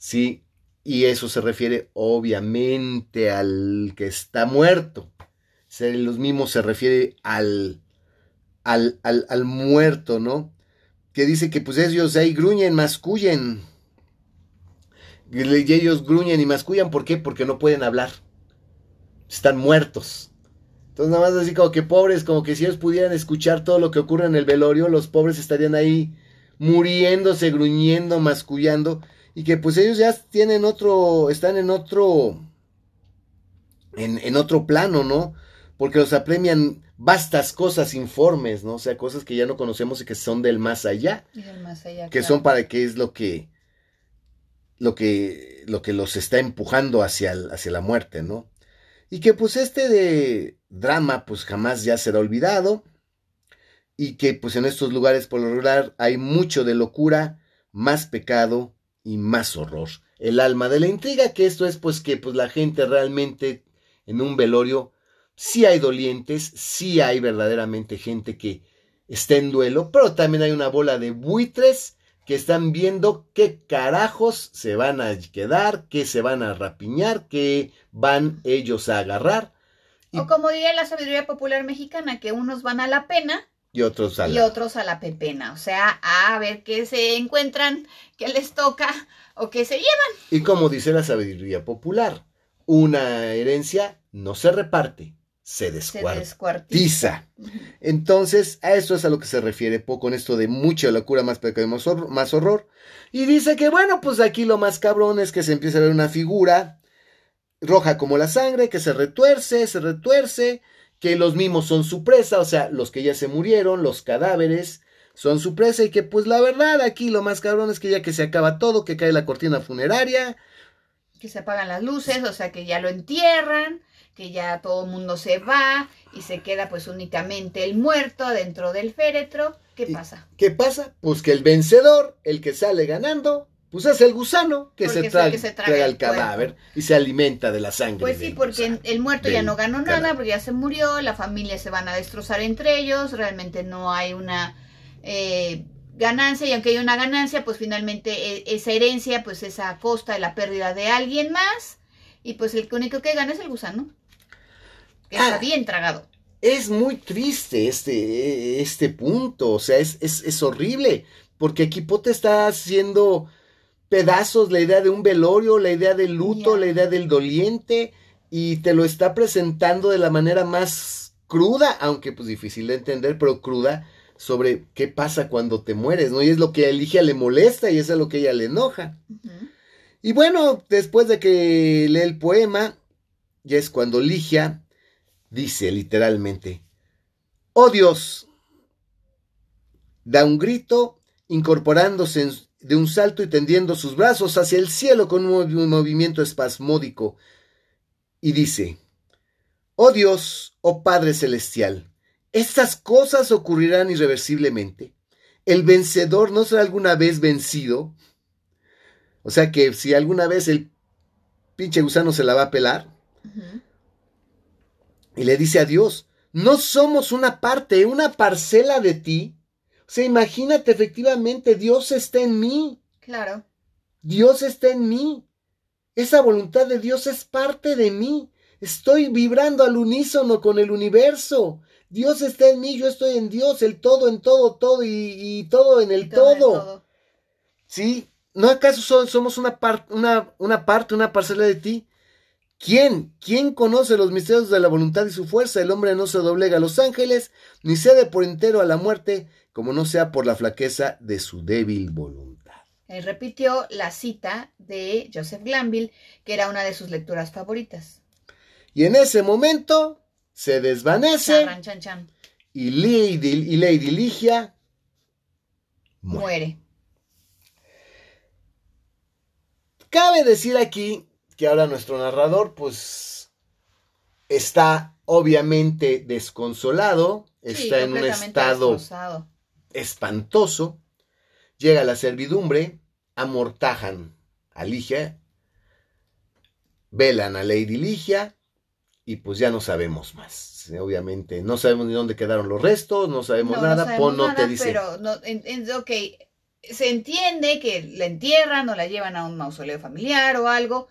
¿sí? Y eso se refiere obviamente al que está muerto. Los mismos se refiere al, al, al, muerto, ¿no? Que dice que pues ellos ahí gruñen, mascullen. Ellos gruñen y mascullan, ¿por qué? Porque no pueden hablar. Están muertos. Entonces nada más así como que pobres, como que si ellos pudieran escuchar todo lo que ocurre en el velorio, los pobres estarían ahí muriéndose, gruñendo, mascullando y que pues ellos ya tienen otro, están en otro, en, otro plano, ¿no? Porque los apremian vastas cosas informes, ¿no? O sea, cosas que ya no conocemos y que son del más allá. más allá que son para qué es lo que, lo que, lo que los está empujando hacia, hacia la muerte, ¿no? Y que pues este de drama pues jamás ya será olvidado y que pues en estos lugares por lo regular hay mucho de locura, más pecado y más horror. El alma de la intriga, que esto es pues que pues la gente realmente en un velorio sí hay dolientes, sí hay verdaderamente gente que está en duelo, pero también hay una bola de buitres que están viendo qué carajos se van a quedar, qué se van a rapiñar, qué van ellos a agarrar. O como diría la sabiduría popular mexicana, que unos van a la pena y otros a la... Y otros a la pepena, o sea, a ver qué se encuentran, qué les toca o qué se llevan. Y como dice la sabiduría popular, una herencia no se reparte, se descuartiza. Entonces, a eso es a lo que se refiere poco en esto de mucha locura, más pecado y más horror. Y dice que, bueno, pues aquí lo más cabrón es que se empieza a ver una figura roja como la sangre, que se retuerce, se retuerce, que los mismos son su presa, o sea, los que ya se murieron, los cadáveres, son su presa y que pues la verdad aquí lo más cabrón es que ya que se acaba todo, que cae la cortina funeraria. Que se apagan las luces, o sea que ya lo entierran, que ya todo el mundo se va y se queda pues únicamente el muerto dentro del féretro. ¿Qué pasa? ¿Qué pasa? Pues que el vencedor, el que sale ganando, pues es el gusano que, se, traga, el cadáver y se alimenta de la sangre. Pues sí, porque el muerto ya no ganó nada, porque ya se murió, la familia se van a destrozar entre ellos, realmente no hay una eh, ganancia y aunque hay una ganancia, pues finalmente e, esa herencia pues es a costa de la pérdida de alguien más y pues el único que gana es el gusano, que está ah. bien tragado. Es muy triste este, este punto, o sea, es, es, es horrible, porque aquí Pote está haciendo pedazos la idea de un velorio, la idea del luto, la idea del doliente, y te lo está presentando de la manera más cruda, aunque pues difícil de entender, pero cruda, sobre qué pasa cuando te mueres, ¿no? Y es lo que a Ligia le molesta y es a lo que ella le enoja. Y bueno, después de que lee el poema, ya es cuando Ligia dice literalmente, oh Dios, da un grito incorporándose en, de un salto y tendiendo sus brazos hacia el cielo con un movimiento espasmódico, y dice, Oh Dios, oh Padre Celestial, estas cosas ocurrirán irreversiblemente. ¿El vencedor no será alguna vez vencido? O sea que si alguna vez el pinche gusano se la va a pelar y le dice a Dios, no somos una parte, una parcela de ti. O sea, imagínate efectivamente, Dios está en mí, Claro. Dios está en mí. Esa voluntad de Dios es parte de mí. Estoy vibrando al unísono con el universo. Dios está en mí, yo estoy en Dios, el todo en todo, todo y, y todo en el Todo todo. en todo. ¿Sí? ¿No acaso so- somos una, par- una, una parte, una parcela de ti? ¿Quién? ¿Quién conoce los misterios de la voluntad y su fuerza? El hombre no se doblega a los ángeles, ni cede por entero a la muerte, como no sea por la flaqueza de su débil voluntad. Él repitió la cita de Joseph Glanville, que era una de sus lecturas favoritas. Y en ese momento se desvanece Charran, chan, chan. y Lady, y Lady Ligia muere. Muere. Cabe decir aquí que ahora nuestro narrador, pues, está obviamente desconsolado, Sí, está en un estado espantoso. Llega la servidumbre, amortajan a Ligia, velan a Lady Ligia y pues ya no sabemos más. Obviamente, no sabemos ni dónde quedaron los restos, no sabemos No, no nada. sabemos Pon no nada, te dice. Pero, no, en- en- ok, se entiende que la entierran o la llevan a un mausoleo familiar o algo,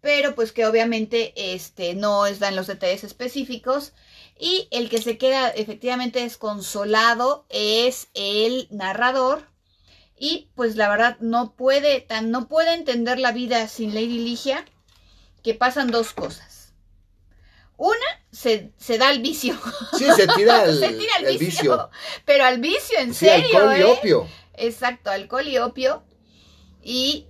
pero pues que obviamente este, no dan los detalles específicos. Y el que se queda efectivamente desconsolado es el narrador. Y pues la verdad no puede, tan, no puede entender la vida sin Lady Ligia, que pasan dos cosas. Una, se, se da al vicio. Sí, se tira el, se tira al vicio, Pero al vicio, en Sí, serio. alcohol y ¿eh? opio. Exacto, alcohol y opio. Y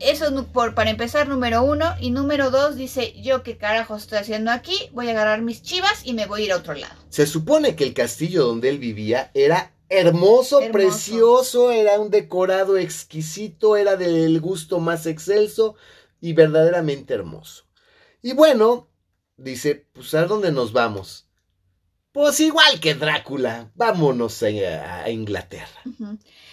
eso por, para empezar, número uno. Y número dos, dice, yo qué carajo estoy haciendo aquí, voy a agarrar mis chivas y me voy a ir a otro lado. Se supone que el castillo donde él vivía era hermoso, Hermoso. precioso, era un decorado exquisito, era del gusto más excelso y verdaderamente hermoso. Y bueno, dice, pues ¿a dónde nos vamos? Pues igual que Drácula, vámonos a, a Inglaterra.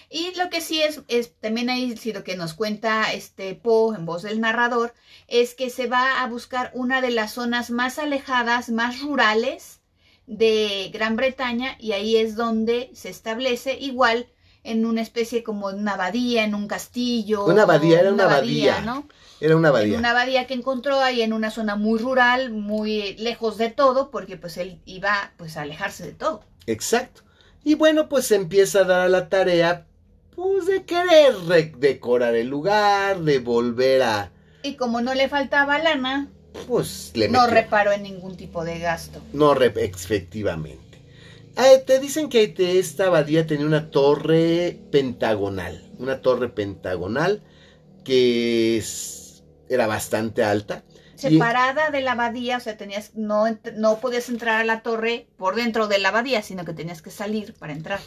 Y lo que sí es, es también ahí, sí, lo que nos cuenta este Poe en voz del narrador, es que se va a buscar una de las zonas más alejadas, más rurales de Gran Bretaña, y ahí es donde se establece igual en una especie como una abadía, en un castillo. Una abadía, era o una abadía. ¿no? Era una En abadía. una abadía que encontró ahí en una zona muy rural, muy lejos de todo, porque pues él iba pues a alejarse de todo. Exacto. Y bueno, pues se empieza a dar a la tarea, pues de querer re- decorar el lugar, de volver a, Y como no le faltaba lana, pues le no metió. reparó en ningún tipo de gasto. No, re- efectivamente. Te dicen que esta abadía tenía una torre pentagonal. Una torre pentagonal que es- era bastante alta. Y- Separada de la abadía, o sea, tenías, no, no podías entrar a la torre por dentro de la abadía, sino que tenías que salir para entrar.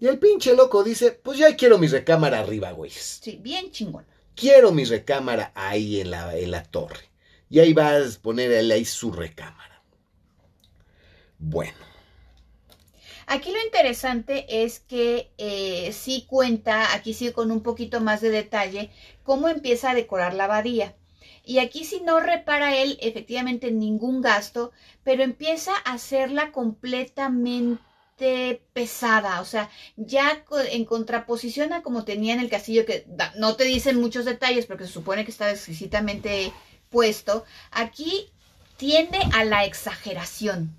Y el pinche loco dice, pues ya quiero mi recámara arriba, güeyes. Sí, bien chingón. Quiero mi recámara ahí en la, en la torre. Y ahí vas a poner él ahí su recámara. Bueno, Aquí lo interesante es que eh, sí cuenta, aquí sí con un poquito más de detalle, cómo empieza a decorar la abadía. Y aquí sí no repara él efectivamente ningún gasto, pero empieza a hacerla completamente pesada, o sea, ya en contraposición a como tenía en el castillo, que no te dicen muchos detalles porque se supone que está exquisitamente puesto, aquí tiende a la exageración.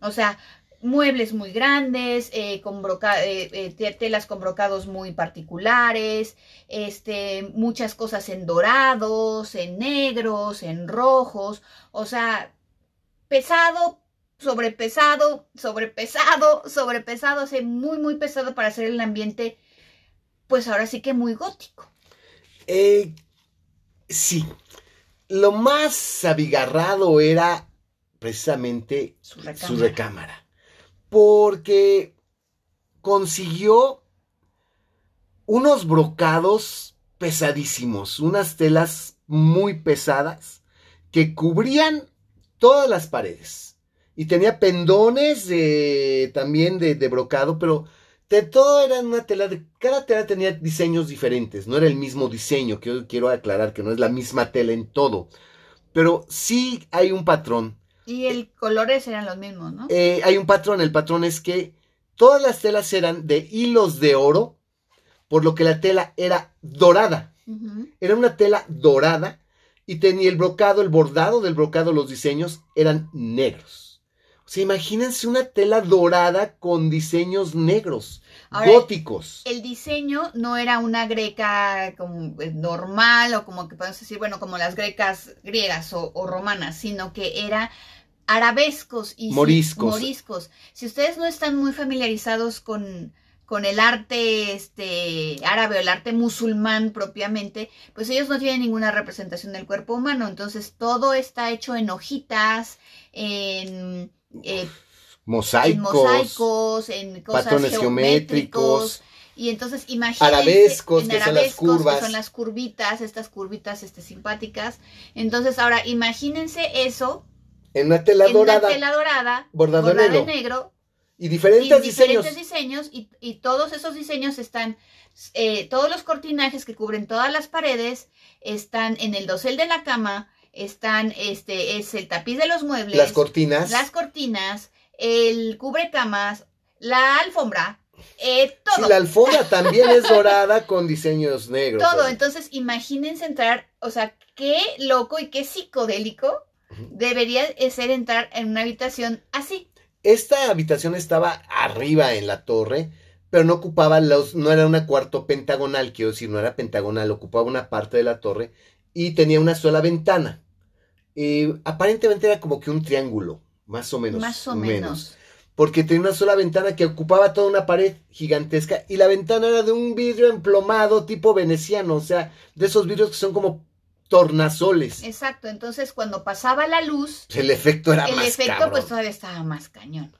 O sea, muebles muy grandes, eh, con broca- eh, eh, te- telas con brocados muy particulares, este, muchas cosas en dorados, en negros, en rojos, o sea, pesado, sobrepesado, sobrepesado, sobrepesado, o sea, muy, muy pesado para hacer el ambiente, pues ahora sí que muy gótico. eh, sí. Lo más abigarrado era precisamente Su recámara. su recámara. Porque consiguió unos brocados pesadísimos, unas telas muy pesadas que cubrían todas las paredes. Y tenía pendones de, también de, brocado, pero De todo era una tela. Cada tela tenía diseños diferentes. No era el mismo diseño. Que quiero aclarar que no es la misma tela en todo. Pero sí hay un patrón. Y el colores eran los mismos, ¿no? Eh, hay un patrón. El patrón es que todas las telas eran de hilos de oro. Por lo que la tela era dorada. Era una tela dorada. Y tenía el brocado, el bordado del brocado, los diseños eran negros. O sea, imagínense una tela dorada con diseños negros, Ahora, góticos. El diseño no era una greca como eh, normal o como que podemos decir, bueno, como las grecas griegas o, o romanas, sino que era arabescos y si- Moriscos. moriscos. Si ustedes no están muy familiarizados con, con el arte este árabe o el arte musulmán propiamente, pues ellos no tienen ninguna representación del cuerpo humano, entonces todo está hecho en hojitas, en, eh, en Mosaicos, mosaicos, en cosas patrones geométricos. Y entonces imagínense Arabescos, en que son las arabescos, curvas. que son las curvitas, estas curvitas este, simpáticas. Entonces ahora imagínense eso en una tela en dorada una tela dorada, bordado bordada negro. negro, y y diferentes diseños. diferentes diseños, y, y todos esos diseños están, eh, todos los cortinajes que cubren todas las paredes están en el dosel de la cama, están, este, es el tapiz de los muebles, Las cortinas. las cortinas, el cubrecamas, la alfombra, eh, todo. Sí, la alfombra también es dorada con diseños negros. Todo, así. entonces imagínense entrar, o sea, qué loco y qué psicodélico debería ser entrar en una habitación así. Esta habitación estaba arriba en la torre, pero no ocupaba los, no era una cuarto pentagonal, quiero decir, no era pentagonal, ocupaba una parte de la torre y tenía una sola ventana. Eh, aparentemente era como que un triángulo, más o menos. más o menos. Porque tenía una sola ventana que ocupaba toda una pared gigantesca y la ventana era de un vidrio emplomado tipo veneciano, o sea, de esos vidrios que son como tornasoles. Exacto, entonces cuando pasaba la luz, El efecto era el más efecto cabrón. pues todavía estaba más cañón.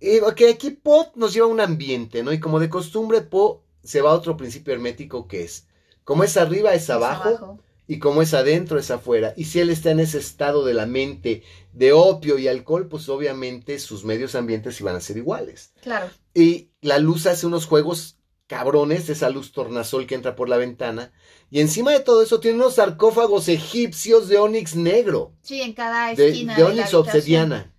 Y, ok, aquí Poe nos lleva a un ambiente, ¿no? Y como de costumbre, Poe se va a otro principio hermético que es, como es arriba es Es abajo, y como es adentro es afuera. Y si él está en ese estado de la mente de opio y alcohol, pues obviamente sus medios ambientes iban a ser iguales. Claro. Y la luz hace unos juegos cabrones, esa luz tornasol que entra por la ventana. Y encima de todo eso tiene unos sarcófagos egipcios de onix negro, Sí, en cada de, esquina de de, onix habitación. obsidiana.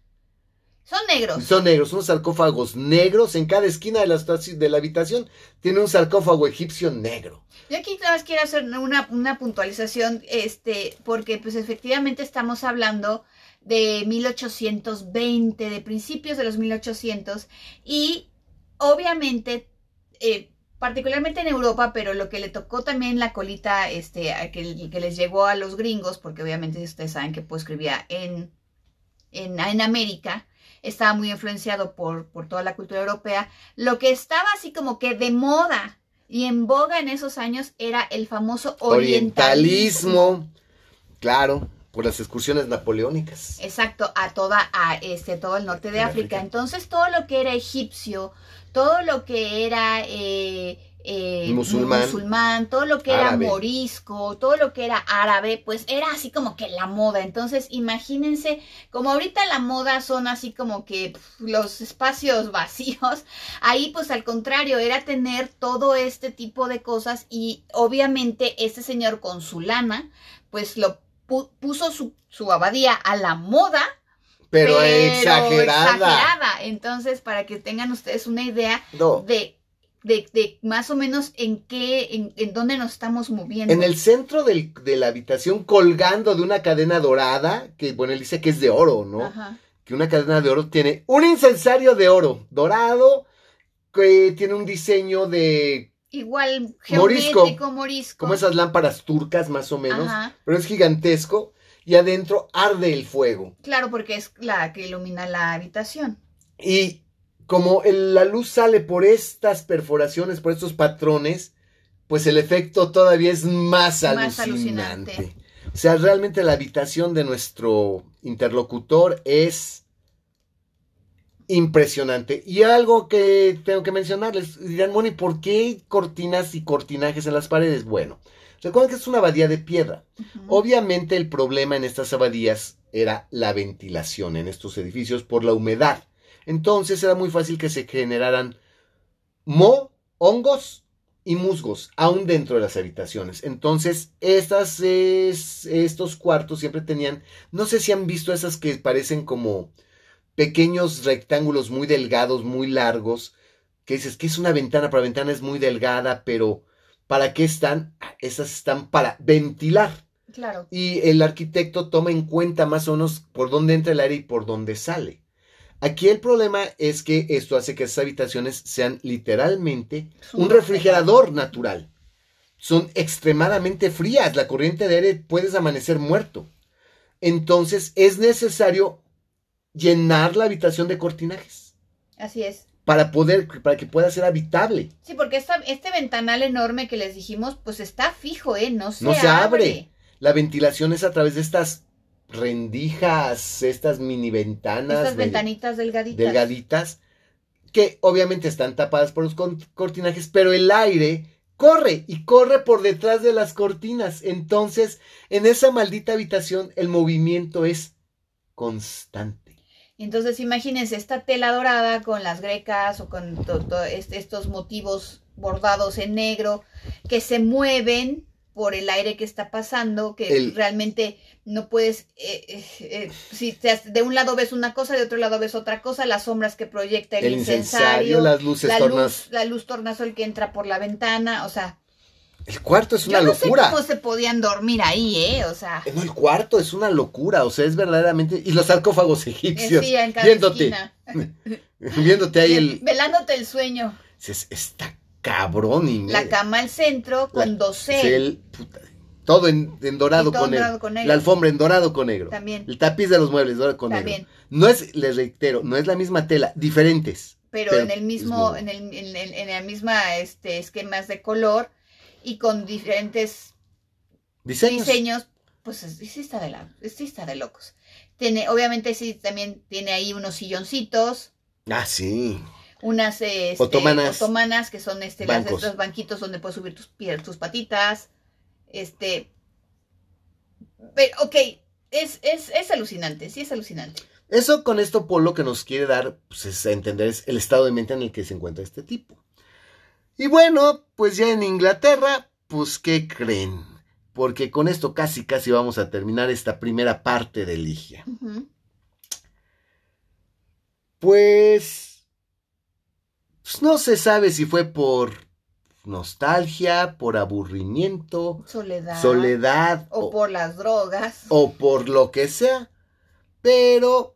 Son negros. Son negros, unos sarcófagos negros en cada esquina de la, de la habitación. Tiene un sarcófago egipcio negro. Yo aquí nada más quiero hacer una, una puntualización, este, porque pues efectivamente estamos hablando de 1820, de principios de los 1800, y obviamente, eh, particularmente en Europa, pero lo que le tocó también la colita, este, a que, que les llegó a los gringos, porque obviamente ustedes saben que pues escribía en, en, en América, estaba muy influenciado por, por toda la cultura europea, lo que estaba así como que de moda y en boga en esos años era el famoso orientalismo. Orientalismo. Claro, por las excursiones napoleónicas. Exacto, a toda, a este, todo el norte de África. África. Entonces, todo lo que era egipcio, todo lo que era eh, eh, Musulmán. musulmán, todo lo que Árabe. era morisco, todo lo que era árabe, pues era así como que la moda. Entonces, imagínense, como ahorita la moda son así como que los espacios vacíos, ahí pues al contrario, era tener todo este tipo de cosas y obviamente este señor con su lana, pues lo pu- puso su, su abadía a la moda, Pero, exagerada. exagerada. Entonces, para que tengan ustedes una idea No. de, de, de más o menos en qué, en, en dónde nos estamos moviendo. En el centro del- de la habitación, colgando de una cadena dorada, que bueno, él dice que es de oro, ¿no? Ajá. Que una cadena de oro tiene un incensario de oro dorado, que tiene un diseño de Igual Morisco. geométrico, morisco. como esas lámparas turcas, más o menos, Ajá. pero es gigantesco, y adentro arde el fuego. Claro, porque es la que ilumina la habitación. Y como el- la luz sale por estas perforaciones, por estos patrones, pues el efecto todavía es más, Más alucinante. alucinante. O sea, realmente la habitación de nuestro interlocutor es impresionante. Y algo que tengo que mencionarles, dirán, bueno, ¿y por qué hay cortinas y cortinajes en las paredes? Bueno, recuerden que es una abadía de piedra. Obviamente el problema en estas abadías era la ventilación en estos edificios por la humedad. Entonces era muy fácil que se generaran mo, hongos y musgos, aún dentro de las habitaciones. Entonces, estas, es- estos cuartos siempre tenían, no sé si han visto esas que parecen como pequeños rectángulos muy delgados, muy largos, que dices que es una ventana, pero la ventana es muy delgada, pero ¿para qué están? Ah, Esas están para ventilar. Claro. Y el arquitecto toma en cuenta más o menos por dónde entra el aire y por dónde sale. Aquí el problema es que esto hace que esas habitaciones sean literalmente un refrigerador natural. Son extremadamente frías, la corriente de aire puedes amanecer muerto. Entonces es necesario llenar la habitación de cortinajes Así es. para poder para que pueda ser habitable. Sí, porque esta, este ventanal enorme que les dijimos, pues está fijo, ¿eh? No se, No se abre. abre. La ventilación es a través de estas rendijas, estas mini ventanas Estas ventanitas delgaditas. delgaditas que obviamente están tapadas por los cortinajes, pero el aire corre y corre por detrás de las cortinas. Entonces, en esa maldita habitación el movimiento es constante. Entonces, imagínense esta tela dorada con las grecas o con to- to- est- estos motivos bordados en negro que se mueven por el aire que está pasando, que El- realmente no puedes, eh, eh, eh, si te has- de un lado ves una cosa, de otro lado ves otra cosa, las sombras que proyecta el, El incensario, incensario, las luces la tornas. luz, la luz tornasol que entra por la ventana, o sea, El cuarto es una yo no locura. sé cómo se podían dormir ahí, ¿eh? O sea, No, el cuarto es una locura, o sea, es verdaderamente... Y los sarcófagos egipcios, sí, en cada viéndote, esquina. viéndote ahí el... velándote el sueño. Está cabrón y La cama al centro con dosel. todo en, en dorado, todo con, en negro. dorado con negro. La alfombra en dorado con negro. También. El tapiz de los muebles dorado con También. negro. No es, les reitero, no es la misma tela, diferentes. Pero, Pero en el mismo, en el, en el, en el misma este, esquemas de color y con diferentes Diseños. diseños, pues es- sí está de la, sí está de locos. Tiene, obviamente sí, también tiene ahí unos silloncitos, Ah, sí. Unas este, Otomanas. otomanas, que son este, las, estos banquitos donde puedes subir tus, tus patitas. Este. Pero, ok, es, es, es alucinante, sí es alucinante. Eso con esto Paul lo que nos quiere dar pues, es entender es el estado de mente en el que se encuentra este tipo. Y bueno, pues ya en Inglaterra, pues ¿qué creen? Porque con esto casi casi vamos a terminar esta primera parte de Ligia. Pues, pues no se sabe si fue por nostalgia, por aburrimiento, Soledad. soledad O o, por las drogas. o por lo que sea, pero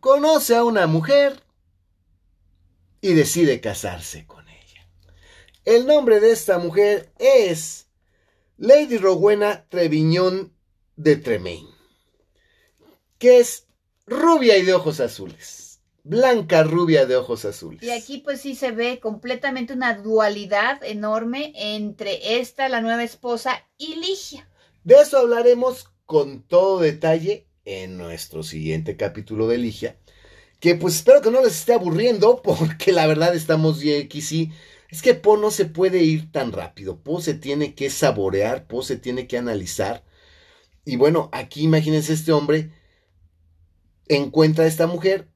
conoce a una mujer y decide casarse con ella. El nombre de esta mujer es Lady Rowena Treviñón de Tremaine, que es rubia y de ojos azules. Blanca rubia de ojos azules. Y aquí pues sí se ve completamente una dualidad enorme entre esta, la nueva esposa, y Ligia. De eso hablaremos con todo detalle en nuestro siguiente capítulo de Ligia. Que pues espero que no les esté aburriendo, porque la verdad estamos aquí sí. Es que Po no se puede ir tan rápido. Po se tiene que saborear, Po se tiene que analizar. Y bueno, aquí imagínense este hombre encuentra a esta mujer.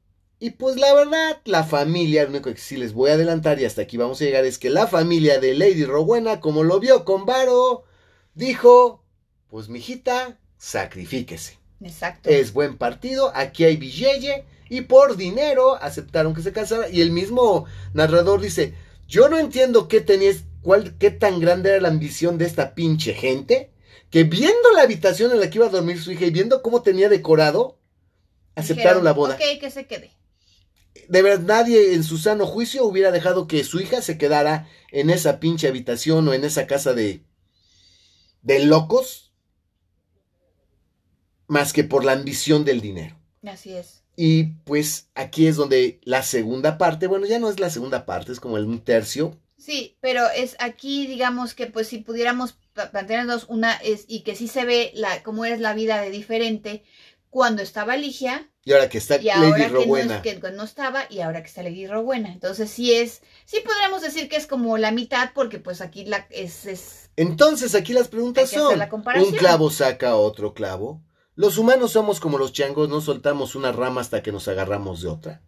Y pues la verdad, la familia, lo único que sí les voy a adelantar y hasta aquí vamos a llegar es que la familia de Lady Rowena, como lo vio con Varo, dijo, pues mijita, sacrifíquese. Exacto. Es buen partido, aquí hay billete y por dinero aceptaron que se casara y el mismo narrador dice, yo no entiendo qué tenías, cuál, qué tan grande era la ambición de esta pinche gente, que viendo la habitación en la que iba a dormir su hija y viendo cómo tenía decorado, aceptaron Dijeron, la boda. Ok, que se quede. De verdad, nadie en su sano juicio hubiera dejado que su hija se quedara en esa pinche habitación o en esa casa de, de locos, más que por la ambición del dinero. Así es. Y pues aquí es donde la segunda parte, bueno, ya no es la segunda parte, es como el un tercio. Sí, pero es aquí, digamos que pues si pudiéramos plantearnos una es y que sí se ve la cómo es la vida de diferente cuando estaba Ligia Y ahora que está y ahora Lady que no, Rowena. es- que no estaba y ahora que está Lady Rowena. Entonces sí es, sí podríamos decir que es como la mitad porque pues aquí la es, es Entonces aquí las preguntas son, la. ¿un clavo saca otro clavo? Los humanos somos como los changos, no soltamos una rama hasta que nos agarramos de otra.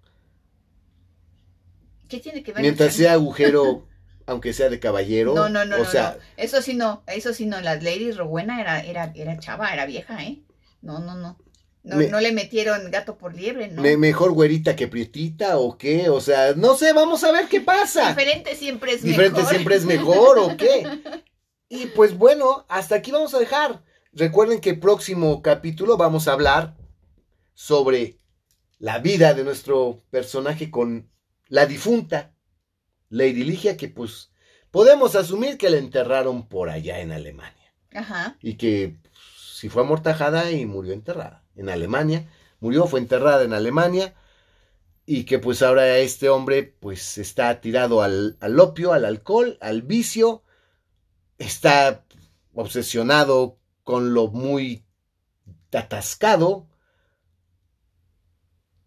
¿Qué tiene que ver? Mientras sea agujero, aunque sea de caballero. No, no, no, O no, sea, no. Eso sí no, eso sí no. La Lady Rowena era, era, era chava, era vieja, ¿eh? No, no, no. No, Me- no le metieron gato por liebre, ¿no? me- mejor güerita que prietita o qué. O sea, no sé, vamos a ver qué pasa. Diferente siempre es Diferente mejor. siempre es mejor o qué. Y pues bueno, hasta aquí vamos a dejar. Recuerden que el próximo capítulo vamos a hablar sobre la vida de nuestro personaje con la difunta Lady Ligia, que pues podemos asumir que la enterraron por allá en Alemania. Ajá. Y que pues, si fue amortajada y murió enterrada en Alemania. Murió, fue enterrada en Alemania. Y que pues ahora este hombre pues está tirado al, al opio, al alcohol, al vicio. Está obsesionado con lo muy atascado.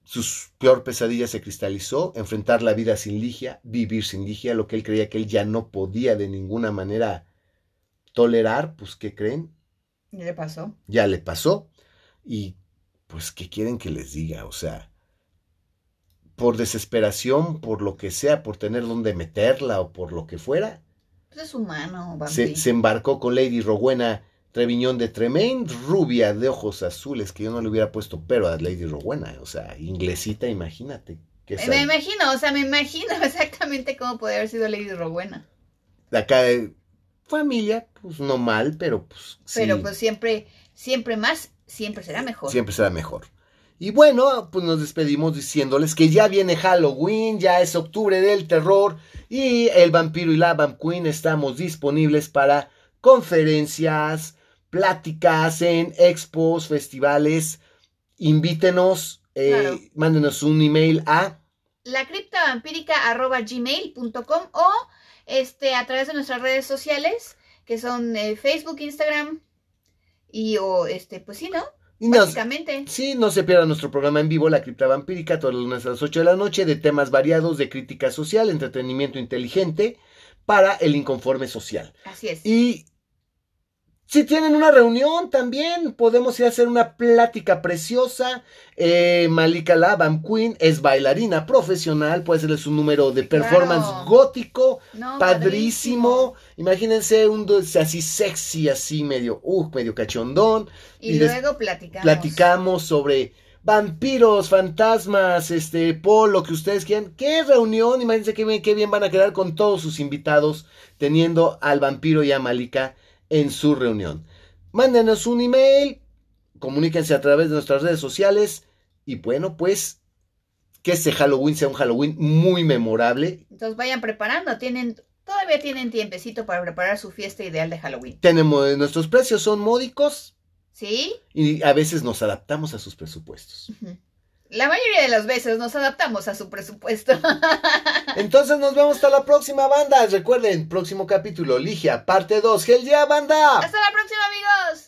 Su peor pesadilla se cristalizó, enfrentar la vida sin Ligia, vivir sin Ligia, lo que él creía que él ya no podía de ninguna manera tolerar, pues ¿qué creen? ¿Qué le pasó? ya le pasó. Y pues, ¿qué quieren que les diga? O sea, por desesperación, por lo que sea, por tener donde meterla o por lo que fuera, Pues es humano, se, se embarcó con Lady Rowena Treviñón de Tremaine, rubia de ojos azules, que yo no le hubiera puesto pero a Lady Rowena, o sea, inglesita, imagínate. Que Eh, Me imagino, o sea, me imagino exactamente cómo podría haber sido Lady Rowena. de acá de familia, pues no mal, pero pues sí. Pero pues siempre, siempre más, siempre será mejor. Siempre será mejor. Y bueno, pues nos despedimos diciéndoles que ya viene Halloween, ya es octubre del terror y el vampiro y la Vamp Queen estamos disponibles para conferencias, pláticas en expos, festivales. Invítenos, eh, Claro. mándenos un email a La cripta vampírica arroba gmail.com o este, a través de nuestras redes sociales, que son eh, Facebook, Instagram y o este, pues sí, ¿no? Básicamente. Sí, no se pierda nuestro programa en vivo, La Cripta Vampírica, todos los lunes a las 8 de la noche, de temas variados, de crítica social, entretenimiento inteligente para el inconforme social. Así es. Y si tienen una reunión también, podemos ir a hacer una plática preciosa. Eh, Malika la Vamp Queen es bailarina profesional, puede serles un número de Claro. performance gótico, No, padrísimo. Imagínense un así sexy, así medio, uh, medio cachondón. Y, luego platicamos. Platicamos sobre vampiros, fantasmas, este, Paul, lo que ustedes quieran. ¿Qué reunión? Imagínense qué bien, qué bien van a quedar con todos sus invitados, teniendo al vampiro y a Malika en su reunión. Mándenos un email, comuníquense a través de nuestras redes sociales y bueno, pues que este Halloween sea un Halloween muy memorable. Entonces vayan preparando, tienen, todavía tienen tiempecito para preparar su fiesta ideal de Halloween. Tenemos nuestros precios son módicos ¿Sí? y a veces nos adaptamos a sus presupuestos. La mayoría de las veces nos adaptamos a su presupuesto. Entonces nos vemos hasta la próxima banda. Recuerden, próximo capítulo, Ligia, parte 2. ¡Gel ya, banda! Hasta la próxima, amigos.